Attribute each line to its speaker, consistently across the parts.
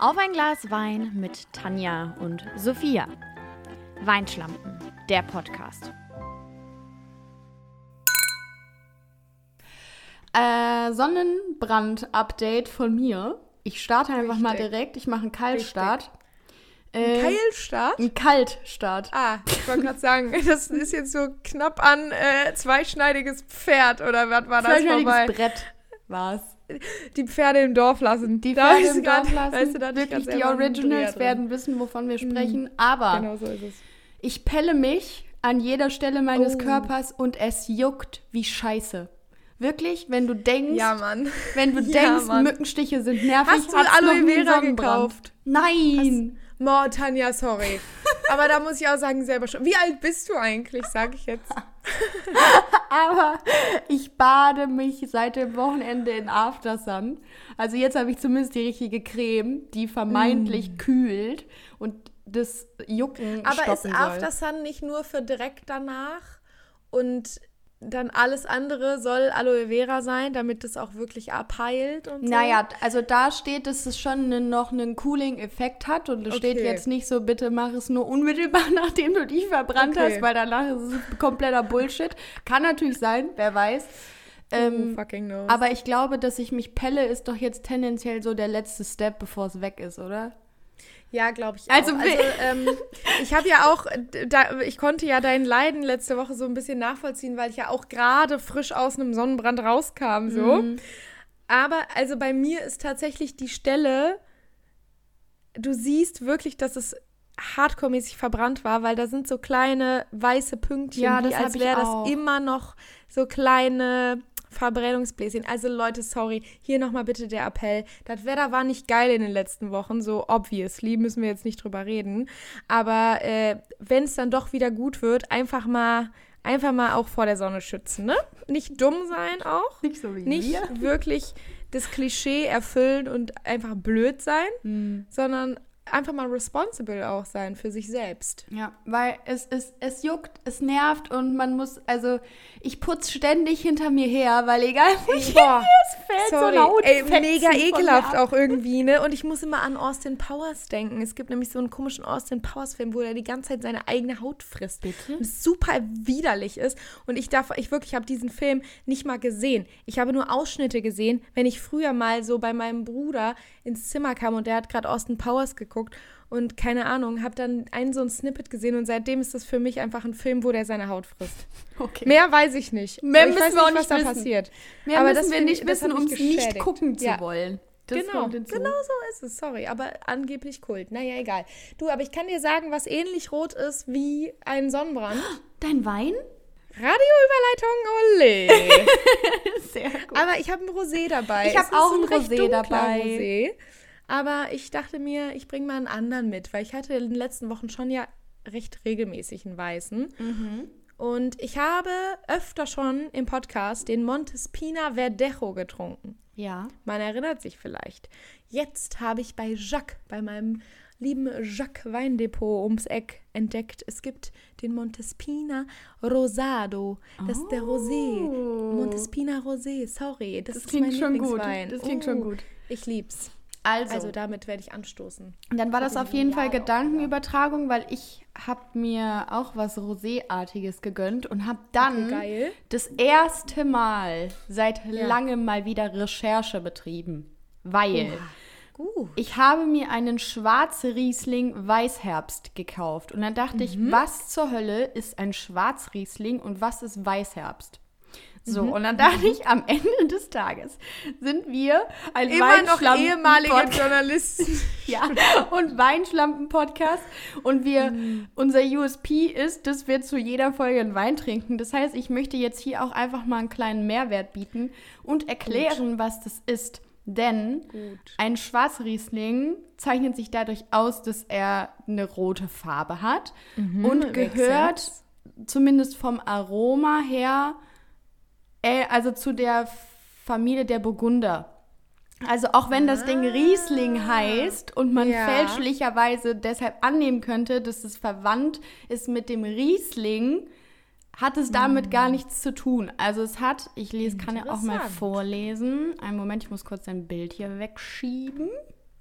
Speaker 1: Auf ein Glas Wein mit Tanja und Sophia. Weinschlampen, der Podcast.
Speaker 2: Äh, Sonnenbrand-Update von mir. Ich starte einfach mal
Speaker 3: Richtig.
Speaker 2: direkt. Ich mache einen Kaltstart. Äh,
Speaker 3: Keilstart?
Speaker 2: Ein Kaltstart.
Speaker 3: Ah, ich wollte gerade sagen, das ist jetzt so knapp an äh, zweischneidiges Pferd oder was war das
Speaker 2: Zweischneidiges
Speaker 3: vorbei?
Speaker 2: Brett war's.
Speaker 3: Die Pferde im Dorf lassen.
Speaker 2: Die Pferde im
Speaker 3: grad-
Speaker 2: Dorf lassen.
Speaker 3: Weißt du, da
Speaker 2: Wirklich,
Speaker 3: grad
Speaker 2: die Originals werden wissen, wovon wir sprechen. Aber
Speaker 3: Genau so ist es.
Speaker 2: ich pelle mich an jeder Stelle meines
Speaker 3: Oh.
Speaker 2: Körpers und es juckt wie Scheiße. Wirklich, wenn du denkst,
Speaker 3: Ja,
Speaker 2: wenn du
Speaker 3: Ja,
Speaker 2: denkst,
Speaker 3: Mann.
Speaker 2: Mückenstiche sind nervig,
Speaker 3: Hast du Aloe Vera gekauft?
Speaker 2: Nein.
Speaker 3: Mo, Tanja, sorry. Aber da muss ich auch sagen, selber schon. Wie alt bist du eigentlich, sag ich jetzt.
Speaker 2: Aber ich bade mich seit dem Wochenende in Aftersun. Also jetzt habe ich zumindest die richtige Creme, die vermeintlich kühlt und das Jucken
Speaker 3: Aber ist
Speaker 2: stoppen soll.
Speaker 3: Nicht nur für direkt danach und dann alles andere soll Aloe Vera sein, damit es auch wirklich abheilt und so?
Speaker 2: Naja, also da steht, dass es schon ne- noch einen Cooling-Effekt hat und es steht
Speaker 3: Okay.
Speaker 2: jetzt nicht so, bitte mach es nur unmittelbar, nachdem du dich verbrannt
Speaker 3: Okay.
Speaker 2: hast, weil danach ist es kompletter Bullshit. Kann natürlich sein, wer weiß. Ähm, aber ich glaube, dass ich mich pelle, ist doch jetzt tendenziell so der letzte Step, bevor es weg ist, oder?
Speaker 3: Ja, glaube ich
Speaker 2: Also
Speaker 3: auch. Also ähm, ich habe ja auch, äh, da, ich konnte ja dein Leiden letzte Woche so ein bisschen nachvollziehen, weil ich ja auch gerade frisch aus einem Sonnenbrand rauskam, so.
Speaker 2: Mhm.
Speaker 3: Aber also bei mir ist tatsächlich die Stelle, du siehst wirklich, dass es hardcore-mäßig verbrannt war, weil da sind so kleine weiße Pünktchen,
Speaker 2: Ja, hab
Speaker 3: als wäre das immer noch so kleine Verbrennungsbläschen. Also Leute, sorry, hier nochmal bitte der Appell. Das Wetter war nicht geil in den letzten Wochen, so obviously, müssen wir jetzt nicht drüber reden. Aber äh, wenn es dann doch wieder gut wird, einfach mal, einfach mal auch vor der Sonne schützen, ne? Nicht dumm sein auch
Speaker 2: Nicht so wie
Speaker 3: nicht wirklich das Klischee erfüllen und einfach blöd sein,
Speaker 2: Mhm.
Speaker 3: sondern einfach mal responsible auch sein für sich selbst.
Speaker 2: Ja, weil es, es, es juckt, es nervt und man muss, also ich putze ständig hinter mir her, weil egal wie ich
Speaker 3: Boah,
Speaker 2: es fällt so
Speaker 3: Sorry,
Speaker 2: ein Haut
Speaker 3: ey, mega ekelhaft auch irgendwie, ne? Und ich muss immer an Austin Powers denken. Es gibt nämlich so einen komischen Austin Powers Film, wo er die ganze Zeit seine eigene Haut frisst.
Speaker 2: Bitte?
Speaker 3: Und es super widerlich ist. Und ich darf, ich wirklich habe diesen Film nicht mal gesehen. Ich habe nur Ausschnitte gesehen, wenn ich früher mal so bei meinem Bruder ins Zimmer kam und der hat gerade Austin Powers geguckt und keine Ahnung, habe dann einen so ein Snippet gesehen und seitdem ist das für mich einfach ein Film, wo der seine Haut frisst.
Speaker 2: Okay.
Speaker 3: Mehr weiß ich nicht.
Speaker 2: Mehr
Speaker 3: ich
Speaker 2: müssen
Speaker 3: weiß
Speaker 2: wir auch
Speaker 3: was
Speaker 2: nicht
Speaker 3: da
Speaker 2: wissen.
Speaker 3: passiert.
Speaker 2: Mehr
Speaker 3: Aber
Speaker 2: müssen
Speaker 3: das
Speaker 2: wir nicht wissen, um es nicht gucken zu
Speaker 3: Ja.
Speaker 2: wollen. Das
Speaker 3: Genau, genau so ist es. Sorry, aber angeblich Kult. Naja, egal. Du, aber ich kann dir sagen, was ähnlich rot ist wie ein Sonnenbrand.
Speaker 2: Dein Wein?
Speaker 3: Radioüberleitung, ole.
Speaker 2: Sehr gut.
Speaker 3: aber ich habe ein Rosé dabei.
Speaker 2: Ich hab
Speaker 3: Es ist
Speaker 2: auch ein Rosé dabei.
Speaker 3: Rosé. Aber ich dachte mir, ich bringe mal einen anderen mit, weil ich hatte in den letzten Wochen schon ja recht regelmäßig einen weißen.
Speaker 2: Mhm.
Speaker 3: Und ich habe öfter schon im Podcast den Montespina Verdejo getrunken.
Speaker 2: Ja.
Speaker 3: Man erinnert sich vielleicht. Jetzt habe ich bei Jacques, bei meinem lieben Jacques Weindepot ums Eck entdeckt, es gibt den Montespina Rosado. Das ist der Rosé. Montespina Rosé, sorry. Das,
Speaker 2: Das
Speaker 3: ist
Speaker 2: klingt
Speaker 3: mein
Speaker 2: schon gut. Das klingt schon
Speaker 3: Uh,
Speaker 2: gut.
Speaker 3: Ich lieb's.
Speaker 2: Also,
Speaker 3: Also damit werde ich anstoßen.
Speaker 2: dann war das auf jeden Fall Gedankenübertragung, weil ich habe mir auch was Roséartiges gegönnt und habe dann
Speaker 3: Okay,
Speaker 2: das erste Mal seit
Speaker 3: Ja.
Speaker 2: langem mal wieder Recherche betrieben. Weil
Speaker 3: Gut.
Speaker 2: ich habe mir einen Schwarzriesling Weißherbst gekauft. Und dann dachte ich,
Speaker 3: Mhm.
Speaker 2: was zur Hölle ist ein Schwarzriesling und was ist Weißherbst? So,
Speaker 3: Mhm.
Speaker 2: und dann dachte ich, am Ende des Tages sind wir ein
Speaker 3: Immer noch
Speaker 2: Weinschlampen-
Speaker 3: ehemalige
Speaker 2: Podcast.
Speaker 3: Journalisten.
Speaker 2: Ja, und Weinschlampen-Podcast. Und wir,
Speaker 3: Mhm.
Speaker 2: unser USP ist, dass wir zu jeder Folge einen Wein trinken. Das heißt, ich möchte jetzt hier auch einfach mal einen kleinen Mehrwert bieten und erklären, was das ist. Denn
Speaker 3: Gut.
Speaker 2: ein Schwarzriesling zeichnet sich dadurch aus, dass er eine rote Farbe hat und
Speaker 3: makes
Speaker 2: gehört zumindest vom Aroma her, also zu der Familie der Burgunder. Also auch wenn das Ding Riesling heißt und man
Speaker 3: Ja.
Speaker 2: fälschlicherweise deshalb annehmen könnte, dass es verwandt ist mit dem Riesling, hat es damit gar nichts zu tun. Also es hat, ich lese, kann ja auch mal vorlesen. Einen Moment, ich muss kurz ein Bild hier wegschieben.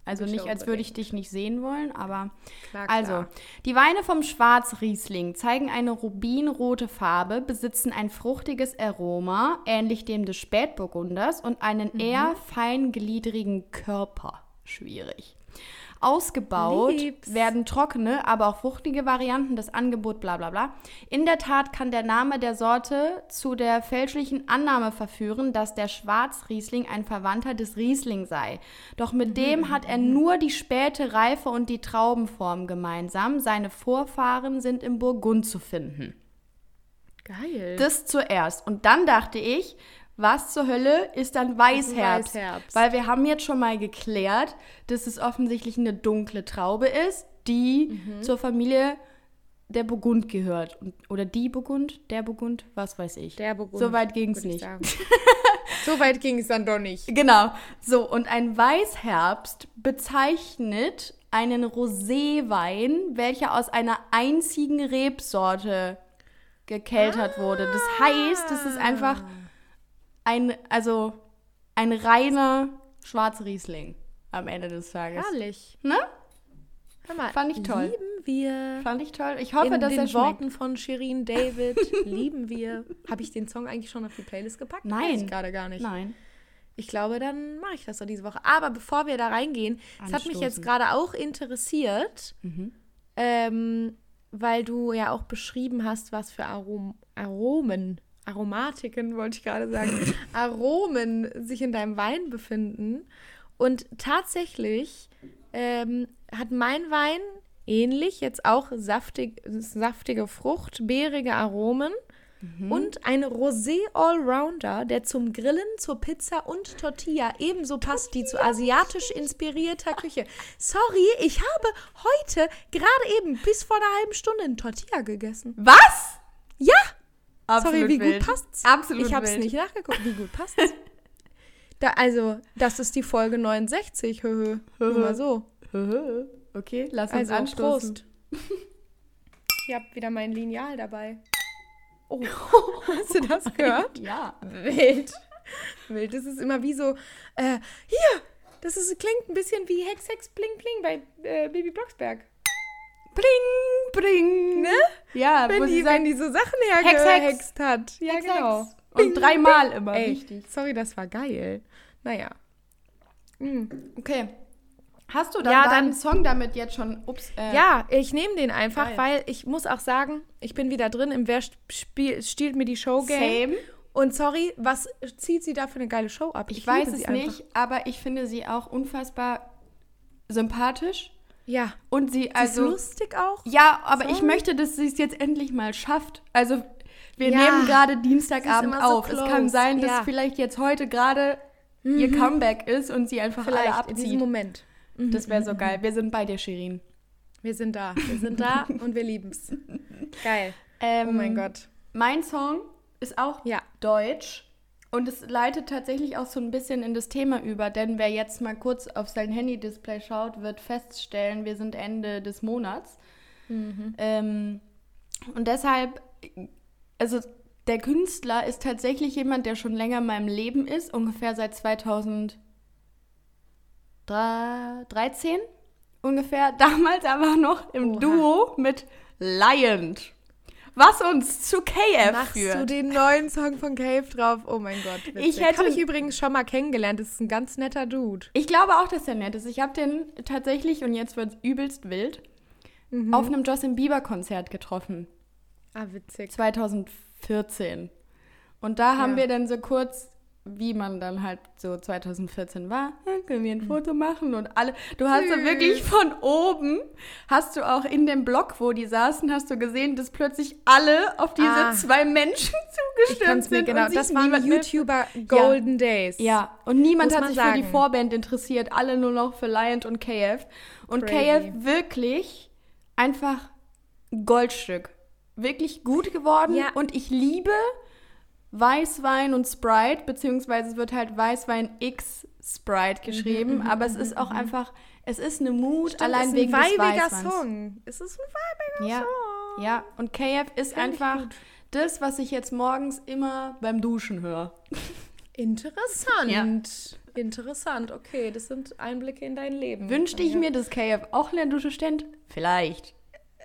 Speaker 2: Also nicht, als würde ich dich nicht sehen wollen, aber
Speaker 3: Klar, klar.
Speaker 2: also, die Weine vom Schwarzriesling zeigen eine rubinrote Farbe, besitzen ein fruchtiges Aroma, ähnlich dem des Spätburgunders, und einen
Speaker 3: Mhm.
Speaker 2: eher feingliedrigen Körper. Schwierig. Ausgebaut
Speaker 3: Lieb's.
Speaker 2: werden trockene, aber auch fruchtige Varianten, das Angebot, bla bla bla. In der Tat kann der Name der Sorte zu der fälschlichen Annahme verführen, dass der Schwarzriesling ein Verwandter des Riesling sei. Doch mit dem hat er nur die späte Reife und die Traubenform gemeinsam. Seine Vorfahren sind im Burgund zu finden.
Speaker 3: Geil.
Speaker 2: Das zuerst. Und dann dachte ich, was zur Hölle ist dann Weißherbst?
Speaker 3: Weißherbst.
Speaker 2: Weil wir haben jetzt schon mal geklärt, dass es offensichtlich eine dunkle Traube ist, die
Speaker 3: Mhm.
Speaker 2: zur Familie der Burgund gehört. Oder die Burgund, der Burgund, was weiß ich.
Speaker 3: der Burgund.
Speaker 2: So weit ging es nicht.
Speaker 3: so weit ging es dann doch nicht.
Speaker 2: Genau. So, und ein Weißherbst bezeichnet einen Roséwein, welcher aus einer einzigen Rebsorte gekeltert wurde. Das heißt, es ist einfach ein, also ein reiner Schwarzriesling am Ende des Tages.
Speaker 3: Herrlich.
Speaker 2: Ne?
Speaker 3: Hör mal,
Speaker 2: Fand ich toll.
Speaker 3: Lieben wir.
Speaker 2: Fand ich toll. Ich hoffe,
Speaker 3: In
Speaker 2: dass
Speaker 3: den
Speaker 2: er schmeckt.
Speaker 3: Worten von Shirin David lieben wir. Habe ich den Song eigentlich schon auf die Playlist gepackt?
Speaker 2: Nein.
Speaker 3: Weiß ich gerade gar nicht.
Speaker 2: Nein.
Speaker 3: Ich glaube, dann mache ich das doch diese Woche. Aber bevor wir da reingehen, es hat mich jetzt gerade auch interessiert,
Speaker 2: Mhm.
Speaker 3: ähm, weil du ja auch beschrieben hast, was für Arom Aromen, Aromatiken wollte ich gerade sagen, Aromen sich in deinem Wein befinden. Und tatsächlich ähm, hat mein Wein ähnlich jetzt auch saftig, saftige Frucht, beerige Aromen und ein Rosé Allrounder, der zum Grillen, zur Pizza und Tortilla ebenso passt wie zu asiatisch inspirierter Küche. Sorry, ich habe heute gerade eben bis vor einer halben Stunde ein Tortilla gegessen.
Speaker 2: Was?
Speaker 3: Ja!
Speaker 2: Absolut
Speaker 3: Sorry, wie
Speaker 2: wild.
Speaker 3: gut passt's?
Speaker 2: Absolut
Speaker 3: Ich habe es
Speaker 2: wild.
Speaker 3: nicht nachgeguckt. Wie gut passt's? da, also, das ist die Folge 69. Höhö. Nur mal so.
Speaker 2: Okay, lass uns
Speaker 3: Also,
Speaker 2: anstoßen.
Speaker 3: Prost. Ich habe wieder mein Lineal dabei. Oh, hast du das gehört?
Speaker 2: Ja.
Speaker 3: Wild. Wild. Das ist immer wie so, äh, hier, das ist, klingt ein bisschen wie Hex, Hex, Bling, Bling bei äh, Baby Blocksberg.
Speaker 2: Bring, bring.
Speaker 3: Ne?
Speaker 2: Ja, wo
Speaker 3: Wenn
Speaker 2: sie
Speaker 3: die,
Speaker 2: sagt,
Speaker 3: wenn die so Sachen
Speaker 2: Hex, Hex.
Speaker 3: hergehext hat. Ja,
Speaker 2: Hex,
Speaker 3: genau.
Speaker 2: Hex. Und dreimal immer.
Speaker 3: Ey,
Speaker 2: Richtig.
Speaker 3: sorry, das war geil. Naja. Mm.
Speaker 2: Okay. Hast du dann
Speaker 3: Ja,
Speaker 2: deinen
Speaker 3: dann-
Speaker 2: Song damit jetzt schon? Ups. Äh,
Speaker 3: Ja, ich nehme den einfach,
Speaker 2: Geil.
Speaker 3: weil ich muss auch sagen, ich bin wieder drin im Wer spiel, stiehlt mir die Show Game.
Speaker 2: Same.
Speaker 3: Und sorry, was zieht sie da für eine geile Show ab?
Speaker 2: Ich, weiß
Speaker 3: liebe
Speaker 2: es
Speaker 3: sie
Speaker 2: nicht, aber ich finde sie auch unfassbar sympathisch.
Speaker 3: Ja.
Speaker 2: Und sie,
Speaker 3: Also,
Speaker 2: also.
Speaker 3: lustig auch.
Speaker 2: Ja, aber ich
Speaker 3: Sorry.
Speaker 2: möchte, dass sie es jetzt endlich mal schafft. Also, wir
Speaker 3: Ja.
Speaker 2: nehmen gerade
Speaker 3: ist
Speaker 2: Dienstagabend
Speaker 3: so
Speaker 2: auf. es
Speaker 3: close.
Speaker 2: kann sein, dass
Speaker 3: Ja. Mhm.
Speaker 2: vielleicht jetzt heute gerade ihr Comeback ist und sie einfach alle
Speaker 3: Vielleicht in diesem
Speaker 2: abzieht.
Speaker 3: Moment. Mhm.
Speaker 2: Das wäre so geil. Wir sind bei dir, Shirin.
Speaker 3: Wir sind da. Wir sind da und wir lieben's. Geil.
Speaker 2: Ähm,
Speaker 3: Oh mein Gott.
Speaker 2: Mein Song ist auch
Speaker 3: Ja.
Speaker 2: Deutsch. Und es leitet tatsächlich auch so ein bisschen in das Thema über, denn wer jetzt mal kurz auf sein Handy-Display schaut, wird feststellen, wir sind Ende des Monats.
Speaker 3: Mhm.
Speaker 2: Ähm, und deshalb, also der Künstler ist tatsächlich jemand, der schon länger in meinem Leben ist, ungefähr seit 2013 ungefähr, damals aber noch im
Speaker 3: Oha.
Speaker 2: Duo mit Lion. Was uns zu KF
Speaker 3: Machst
Speaker 2: führt.
Speaker 3: du den neuen Song von Cave drauf? Oh mein Gott. Witzig.
Speaker 2: Ich hätte-
Speaker 3: Habe ich übrigens schon mal kennengelernt. Das ist ein ganz netter Dude.
Speaker 2: Ich glaube auch, dass der nett ist. Ich habe den tatsächlich, und jetzt wird es übelst wild,
Speaker 3: Mhm.
Speaker 2: auf einem Justin Bieber-Konzert getroffen.
Speaker 3: Ah, witzig.
Speaker 2: 2014. Und da haben
Speaker 3: Ja.
Speaker 2: wir dann so kurz, wie man dann halt so 2014 war, "Ja, können wir ein Foto machen und alle. Du hast
Speaker 3: Mhm. Süß.
Speaker 2: wirklich von oben, hast du auch in dem Block, wo die saßen, hast du gesehen, dass plötzlich alle auf diese
Speaker 3: Ah.
Speaker 2: zwei Menschen zugestimmt sind.
Speaker 3: genau.
Speaker 2: und
Speaker 3: Das waren YouTuber Golden Days.
Speaker 2: Ja, und niemand
Speaker 3: Muss
Speaker 2: hat sich für die
Speaker 3: sagen.
Speaker 2: Vorband interessiert, alle nur noch für Lion und KF. Und
Speaker 3: Crazy.
Speaker 2: KF wirklich einfach Goldstück. Wirklich gut geworden.
Speaker 3: Ja.
Speaker 2: Und ich liebe Weißwein und Sprite, beziehungsweise es wird halt Weißwein X Sprite geschrieben, aber es ist auch einfach, es ist eine Mut,
Speaker 3: Stimmt,
Speaker 2: allein
Speaker 3: ist
Speaker 2: wegen
Speaker 3: ein
Speaker 2: des
Speaker 3: weibiger
Speaker 2: Weißweins.
Speaker 3: Song. Es ist ein weibiger
Speaker 2: Ja,
Speaker 3: Song.
Speaker 2: ja, und KF ist
Speaker 3: Find
Speaker 2: einfach das, was ich jetzt morgens immer beim Duschen höre.
Speaker 3: Interessant. Interessant, okay. Das sind Einblicke in dein Leben.
Speaker 2: Wünschte ich mir, dass KF auch in der Dusche stand? Vielleicht.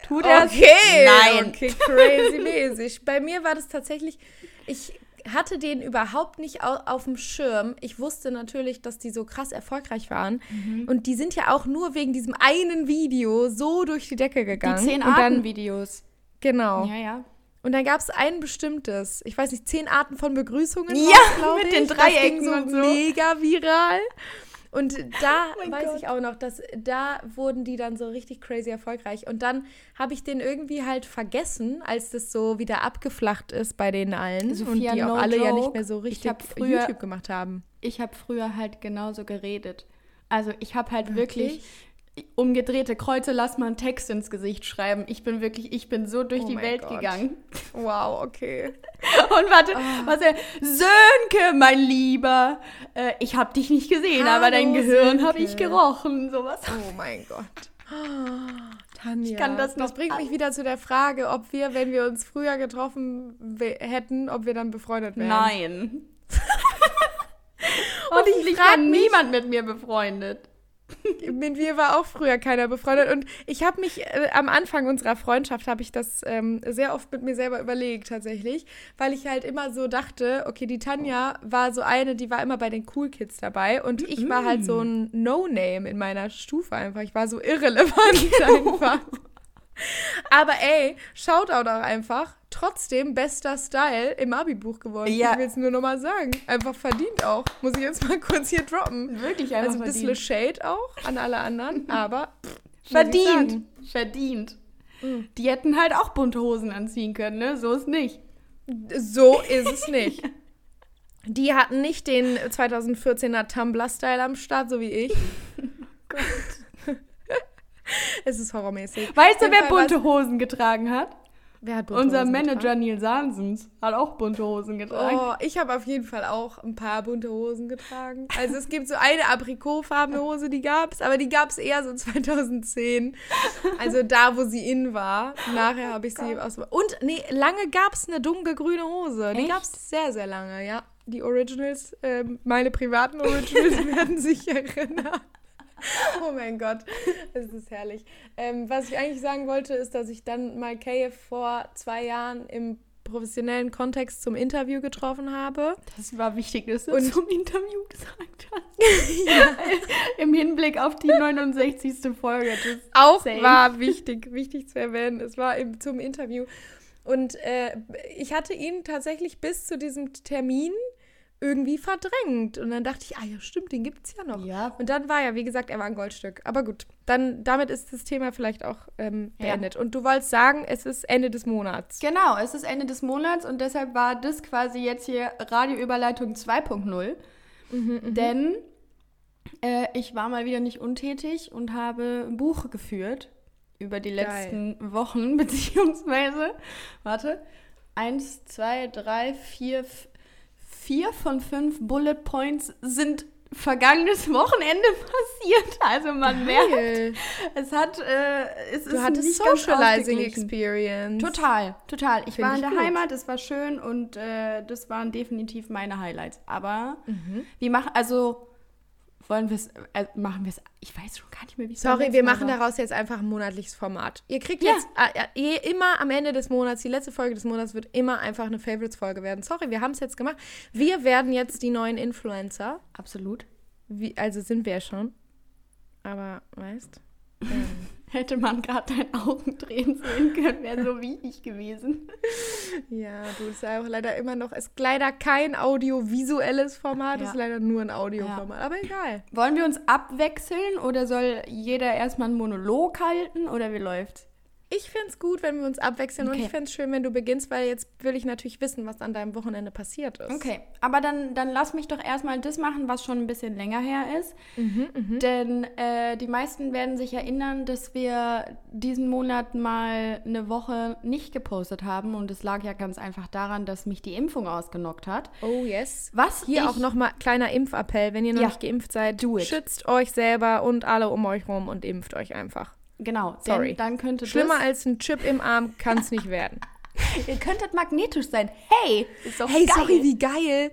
Speaker 2: Tut er
Speaker 3: Okay,
Speaker 2: Nein.
Speaker 3: okay, crazy mäßig. Bei mir war das tatsächlich, ich hatte den überhaupt nicht au auf dem Schirm. Ich wusste natürlich, dass die so krass erfolgreich waren.
Speaker 2: Mhm.
Speaker 3: Und die sind ja auch nur wegen diesem einen Video so durch die Decke
Speaker 2: Die
Speaker 3: gegangen.
Speaker 2: zehn
Speaker 3: Und dann,
Speaker 2: Arten-Videos.
Speaker 3: Genau.
Speaker 2: Ja, ja.
Speaker 3: Und dann gab es ein bestimmtes, ich weiß nicht, zehn Arten von Begrüßungen.
Speaker 2: Ja, mit
Speaker 3: ich.
Speaker 2: den
Speaker 3: Das
Speaker 2: Dreiecken
Speaker 3: ging so
Speaker 2: und so.
Speaker 3: mega viral. Und da
Speaker 2: Oh
Speaker 3: weiß
Speaker 2: Gott.
Speaker 3: ich auch noch, dass da wurden die dann so richtig crazy erfolgreich. Und dann habe ich den irgendwie halt vergessen, als das so wieder abgeflacht ist bei denen allen.
Speaker 2: Sophia,
Speaker 3: und die auch
Speaker 2: no
Speaker 3: alle ja nicht
Speaker 2: joke.
Speaker 3: mehr so
Speaker 2: Ich
Speaker 3: richtig
Speaker 2: früher-
Speaker 3: YouTube gemacht haben.
Speaker 2: Ich habe früher halt genauso geredet. Also ich habe halt wirklich umgedrehte Kreuze, lass mal einen Text ins Gesicht schreiben. Ich bin wirklich, ich bin so durch
Speaker 3: Oh
Speaker 2: die Welt
Speaker 3: Gott.
Speaker 2: gegangen.
Speaker 3: Wow, okay.
Speaker 2: Und warte, was er, Sönke, mein Lieber, äh, ich habe dich nicht gesehen, aber dein
Speaker 3: Hallo,
Speaker 2: Gehirn habe ich gerochen. Sowas.
Speaker 3: Oh mein Gott. Tanja,
Speaker 2: Ich kann das noch
Speaker 3: das bringt
Speaker 2: an-
Speaker 3: mich wieder zu der Frage, ob wir, wenn wir uns früher getroffen hätten, ob wir dann befreundet wären.
Speaker 2: Nein.
Speaker 3: Und ich
Speaker 2: Hoffentlich
Speaker 3: frag
Speaker 2: war
Speaker 3: mich-
Speaker 2: niemand mit mir befreundet.
Speaker 3: Mit mir war auch früher keiner befreundet und ich habe mich äh, am Anfang unserer Freundschaft habe ich das ähm, sehr oft mit mir selber überlegt tatsächlich, weil ich halt immer so dachte, okay, die Tanja war so eine, die war immer bei den Cool Kids dabei und ich war halt so ein No-Name in meiner Stufe einfach. Ich war so irrelevant einfach. Aber ey, Shoutout auch einfach. Trotzdem bester Style im Abi-Buch geworden.
Speaker 2: Ja.
Speaker 3: Ich will es nur nochmal sagen. Einfach verdient auch. Muss ich jetzt mal kurz hier droppen.
Speaker 2: Wirklich einfach
Speaker 3: Also ein bisschen. Shade auch an alle anderen, aber pff,
Speaker 2: Verdient. Verdient.
Speaker 3: Mhm.
Speaker 2: Die hätten halt auch bunte Hosen anziehen können, ne? So ist nicht.
Speaker 3: So ist es nicht. Die hatten nicht den 2014er Tumblr-Style am Start, so wie ich. es ist horrormäßig.
Speaker 2: Weißt du, wer bunte Hosen getragen hat?
Speaker 3: Wer hat bunte
Speaker 2: Unser
Speaker 3: Hosen
Speaker 2: Manager
Speaker 3: getragen?
Speaker 2: Neil Sansens hat auch bunte Hosen getragen.
Speaker 3: Oh, ich habe auf jeden Fall auch ein paar bunte Hosen getragen. Also es gibt so eine aprikotfarbene Hose, die gab's, aber die gab's eher so 2010. Also da, wo sie in war. Nachher habe ich sie aus. Und nee, lange gab's eine dunkelgrüne Hose. Die
Speaker 2: Echt?
Speaker 3: gab's sehr, sehr lange, ja. Die Originals, ähm, meine privaten Originals werden sich erinnern. Oh mein Gott, es ist herrlich. Ähm, was ich eigentlich sagen wollte, ist, dass ich dann mal Kay vor zwei Jahren im professionellen Kontext zum Interview getroffen habe.
Speaker 2: Das war wichtig, dass du
Speaker 3: Und-
Speaker 2: zum Interview gesagt hast. Im Hinblick auf die 69. Folge. Das
Speaker 3: Auch
Speaker 2: Same.
Speaker 3: war wichtig, wichtig zu erwähnen. Es war im, zum Interview. Und äh, ich hatte ihn tatsächlich bis zu diesem Termin irgendwie verdrängt. Und dann dachte ich, ah ja, stimmt, den gibt es ja noch.
Speaker 2: Ja.
Speaker 3: Und dann war ja, wie gesagt, er war ein Goldstück. Aber gut, dann damit ist das Thema vielleicht auch ähm,
Speaker 2: Ja.
Speaker 3: beendet. Und du wolltest sagen, es ist Ende des Monats.
Speaker 2: Genau, es ist Ende des Monats und deshalb war das quasi jetzt hier Radioüberleitung 2.0. Denn äh, ich war mal wieder nicht untätig und habe ein Buch geführt über die
Speaker 3: Geil.
Speaker 2: letzten Wochen, beziehungsweise, warte, eins, zwei, drei, vier, vier von fünf Bullet Points sind vergangenes Wochenende passiert. Also man merkt,
Speaker 3: Geil.
Speaker 2: es hat, äh, es
Speaker 3: Du
Speaker 2: ist
Speaker 3: hattest
Speaker 2: nicht
Speaker 3: Socializing. Experience.
Speaker 2: Total, total. Ich
Speaker 3: Find
Speaker 2: war in der
Speaker 3: gut.
Speaker 2: Heimat, es war schön und äh, das waren definitiv meine Highlights. Aber
Speaker 3: Mhm.
Speaker 2: wir machen, also wollen wir es, äh, machen wir es, ich weiß schon gar nicht mehr, wie es
Speaker 3: Sorry, wir machen
Speaker 2: war.
Speaker 3: daraus jetzt einfach ein monatliches Format. Ihr kriegt
Speaker 2: Ja.
Speaker 3: jetzt äh, äh, immer am Ende des Monats, die letzte Folge des Monats wird immer einfach eine Favorites-Folge werden. Sorry, wir haben es jetzt gemacht. Wir werden jetzt die neuen Influencer.
Speaker 2: Absolut.
Speaker 3: Wie, also sind wir ja schon. Aber, weißt ähm,
Speaker 2: Hätte man gerade dein Augen drehen sehen können, wäre so wie ich gewesen.
Speaker 3: Ja, du, es ist ja auch leider immer noch, ist leider kein audiovisuelles Format,
Speaker 2: Ja.
Speaker 3: ist leider nur ein Audioformat. Aber egal.
Speaker 2: Wollen wir uns abwechseln oder soll jeder erstmal einen Monolog halten oder wie läuft's?
Speaker 3: Ich fände es gut, wenn wir uns abwechseln und
Speaker 2: Okay.
Speaker 3: ich fände es schön, wenn du beginnst, weil jetzt will ich natürlich wissen, was an deinem Wochenende passiert ist.
Speaker 2: Okay, aber dann, dann lass mich doch erstmal das machen, was schon ein bisschen länger her ist.
Speaker 3: Mhm,
Speaker 2: Denn äh, die meisten werden sich erinnern, dass wir diesen Monat mal eine Woche nicht gepostet haben. Und es lag ja ganz einfach daran, dass mich die Impfung ausgenockt hat.
Speaker 3: Oh yes.
Speaker 2: Was
Speaker 3: Hier
Speaker 2: ich,
Speaker 3: auch nochmal kleiner Impfappell, wenn ihr noch
Speaker 2: Ja.
Speaker 3: nicht geimpft seid, schützt euch selber und alle um euch rum und impft euch einfach.
Speaker 2: Genau,
Speaker 3: Sorry.
Speaker 2: Denn dann könnte
Speaker 3: Schlimmer als ein Chip im Arm kann es nicht werden.
Speaker 2: Ihr könntet magnetisch sein. Hey, ist doch
Speaker 3: hey,
Speaker 2: geil.
Speaker 3: sorry, wie geil.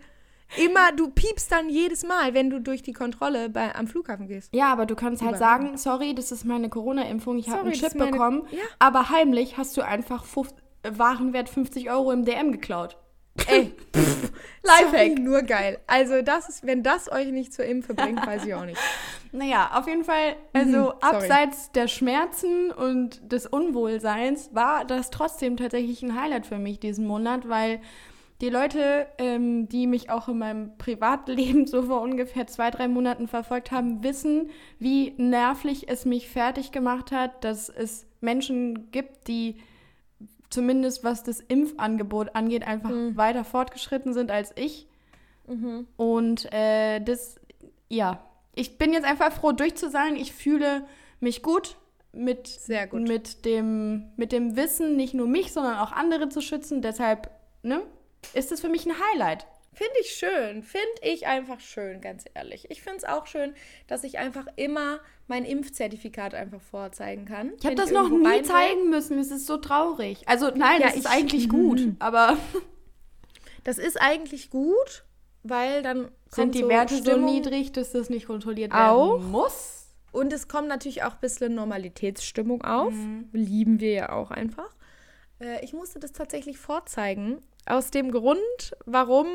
Speaker 3: immer, du piepst dann jedes Mal, wenn du durch die Kontrolle bei, am Flughafen gehst.
Speaker 2: Ja, aber du kannst halt
Speaker 3: Überall.
Speaker 2: sagen, sorry, das ist meine Corona-Impfung, ich habe einen Chip
Speaker 3: meine-
Speaker 2: bekommen.
Speaker 3: Ja.
Speaker 2: Aber heimlich hast du einfach 50, äh, Warenwert 50 Euro im DM geklaut. Ey,
Speaker 3: Sorry,
Speaker 2: Lifehack.
Speaker 3: nur geil. Also das ist, wenn das euch nicht zur Impfe bringt, weiß ich auch nicht.
Speaker 2: Naja, auf jeden Fall, also
Speaker 3: Mhm, sorry.
Speaker 2: abseits der Schmerzen und des Unwohlseins war das trotzdem tatsächlich ein Highlight für mich diesen Monat, weil die Leute, ähm, die mich auch in meinem Privatleben so vor ungefähr zwei, drei Monaten verfolgt haben, wissen, wie nervlich es mich fertig gemacht hat, dass es Menschen gibt, die zumindest was das Impfangebot angeht, einfach
Speaker 3: Mhm.
Speaker 2: weiter fortgeschritten sind als ich. Und äh, das, ja, ich bin jetzt einfach froh, durch zu sein. Ich fühle mich gut mit,
Speaker 3: Sehr gut.
Speaker 2: mit, dem, mit dem Wissen, nicht nur mich, sondern auch andere zu schützen. Deshalb, ne, ist es für mich ein Highlight.
Speaker 3: Finde ich schön. Finde ich einfach schön, ganz ehrlich. Ich finde es auch schön, dass ich einfach immer mein Impfzertifikat einfach vorzeigen kann.
Speaker 2: Ich habe das noch nie
Speaker 3: rein will.
Speaker 2: zeigen müssen. Es ist so traurig. Also, nein,
Speaker 3: Ja,
Speaker 2: es ist
Speaker 3: ich-
Speaker 2: eigentlich gut, aber
Speaker 3: Das ist eigentlich gut, weil dann
Speaker 2: sind die
Speaker 3: so
Speaker 2: Werte
Speaker 3: Stimmung
Speaker 2: so niedrig, dass das nicht kontrolliert
Speaker 3: Auch.
Speaker 2: werden muss?
Speaker 3: Und es kommt natürlich auch ein bisschen Normalitätsstimmung auf.
Speaker 2: Mhm.
Speaker 3: Lieben wir ja auch einfach. Äh, ich musste das tatsächlich vorzeigen. Aus dem Grund, warum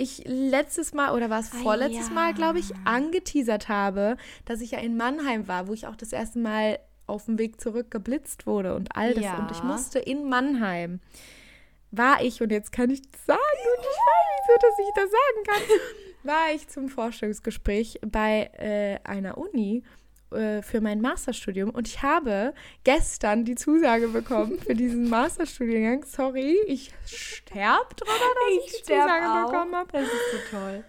Speaker 3: ich letztes Mal oder war es
Speaker 2: Ah,
Speaker 3: vorletztes
Speaker 2: ja.
Speaker 3: Mal, glaube ich, angeteasert habe, dass ich ja in Mannheim war, wo ich auch das erste Mal auf dem Weg zurück geblitzt wurde und all das.
Speaker 2: Ja.
Speaker 3: Und ich musste in Mannheim, war ich, und jetzt kann ich das sagen, und ich weiß nicht so, dass ich das sagen kann, war ich zum Vorstellungsgespräch bei äh, einer Uni äh, für mein Masterstudium und ich habe gestern die Zusage bekommen für diesen Masterstudiengang. Sorry, ich sterb drüber, dass ich, die
Speaker 2: sterb
Speaker 3: Zusage
Speaker 2: auch.
Speaker 3: bekommen habe.
Speaker 2: Das ist so toll.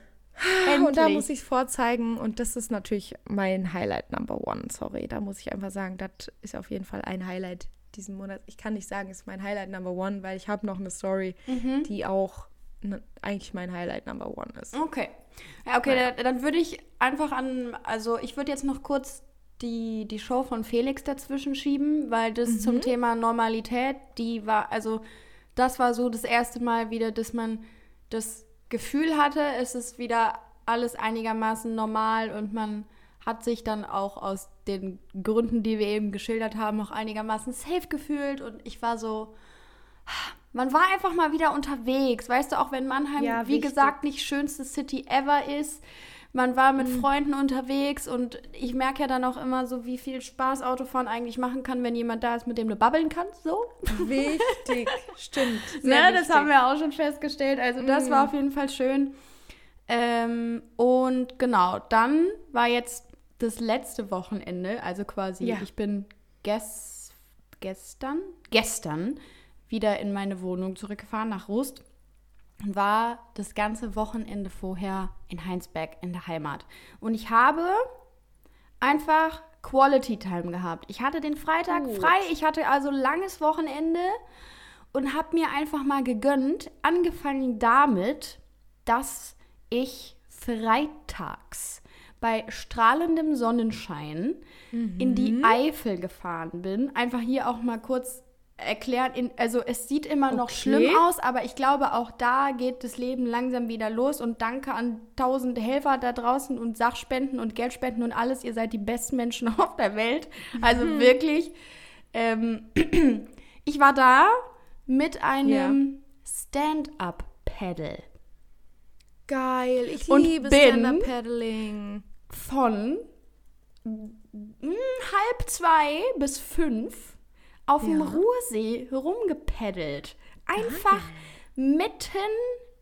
Speaker 3: Und da
Speaker 2: Endlich.
Speaker 3: muss ich es vorzeigen und das ist natürlich mein Highlight Number One. Sorry, da muss ich einfach sagen, das ist auf jeden Fall ein Highlight diesen Monat. Ich kann nicht sagen, es ist mein Highlight Number One, weil ich habe noch eine Story,
Speaker 2: Mhm.
Speaker 3: die auch ne, eigentlich mein Highlight Number One ist.
Speaker 2: Okay. Ja, okay, dann, dann würde ich einfach an, also ich würde jetzt noch kurz die, die Show von Felix dazwischen schieben, weil das
Speaker 3: Mhm.
Speaker 2: zum Thema Normalität, die war, also das war so das erste Mal wieder, dass man das Gefühl hatte, es ist wieder alles einigermaßen normal und man hat sich dann auch aus den Gründen, die wir eben geschildert haben, auch einigermaßen safe gefühlt und ich war so, man war einfach mal wieder unterwegs, weißt du, auch wenn Mannheim,
Speaker 3: Ja,
Speaker 2: wie gesagt, nicht schönste City ever ist. Man war mit Freunden unterwegs und ich merke ja dann auch immer so, wie viel Spaß Autofahren eigentlich machen kann, wenn jemand da ist, mit dem du babbeln kannst, so.
Speaker 3: Wichtig, stimmt.
Speaker 2: Ne, das haben wir auch schon festgestellt. Also das war auf jeden Fall schön. Ähm, und genau, dann war jetzt das letzte Wochenende, also quasi,
Speaker 3: Ja.
Speaker 2: ich bin ges gestern, gestern wieder in meine Wohnung zurückgefahren nach Rust und war das ganze Wochenende vorher in Heinsberg in der Heimat. Und ich habe einfach Quality Time gehabt. Ich hatte den Freitag
Speaker 3: Gut.
Speaker 2: frei, ich hatte also langes Wochenende und habe mir einfach mal gegönnt, angefangen damit, dass ich freitags bei strahlendem Sonnenschein in die Eifel gefahren bin. Einfach hier auch mal kurz erklären, in, also es sieht immer noch
Speaker 3: Okay.
Speaker 2: schlimm aus, aber ich glaube, auch da geht das Leben langsam wieder los und danke an tausende Helfer da draußen und Sachspenden und Geldspenden und alles. Ihr seid die besten Menschen auf der Welt. Also wirklich. Ähm, ich war da mit einem Stand-up-Pedal
Speaker 3: Geil, ich
Speaker 2: Und
Speaker 3: liebe Stand-Up-Paddling.
Speaker 2: von mm, halb zwei bis fünf auf dem
Speaker 3: Ja.
Speaker 2: Ruhrsee herumgepaddelt. Einfach mitten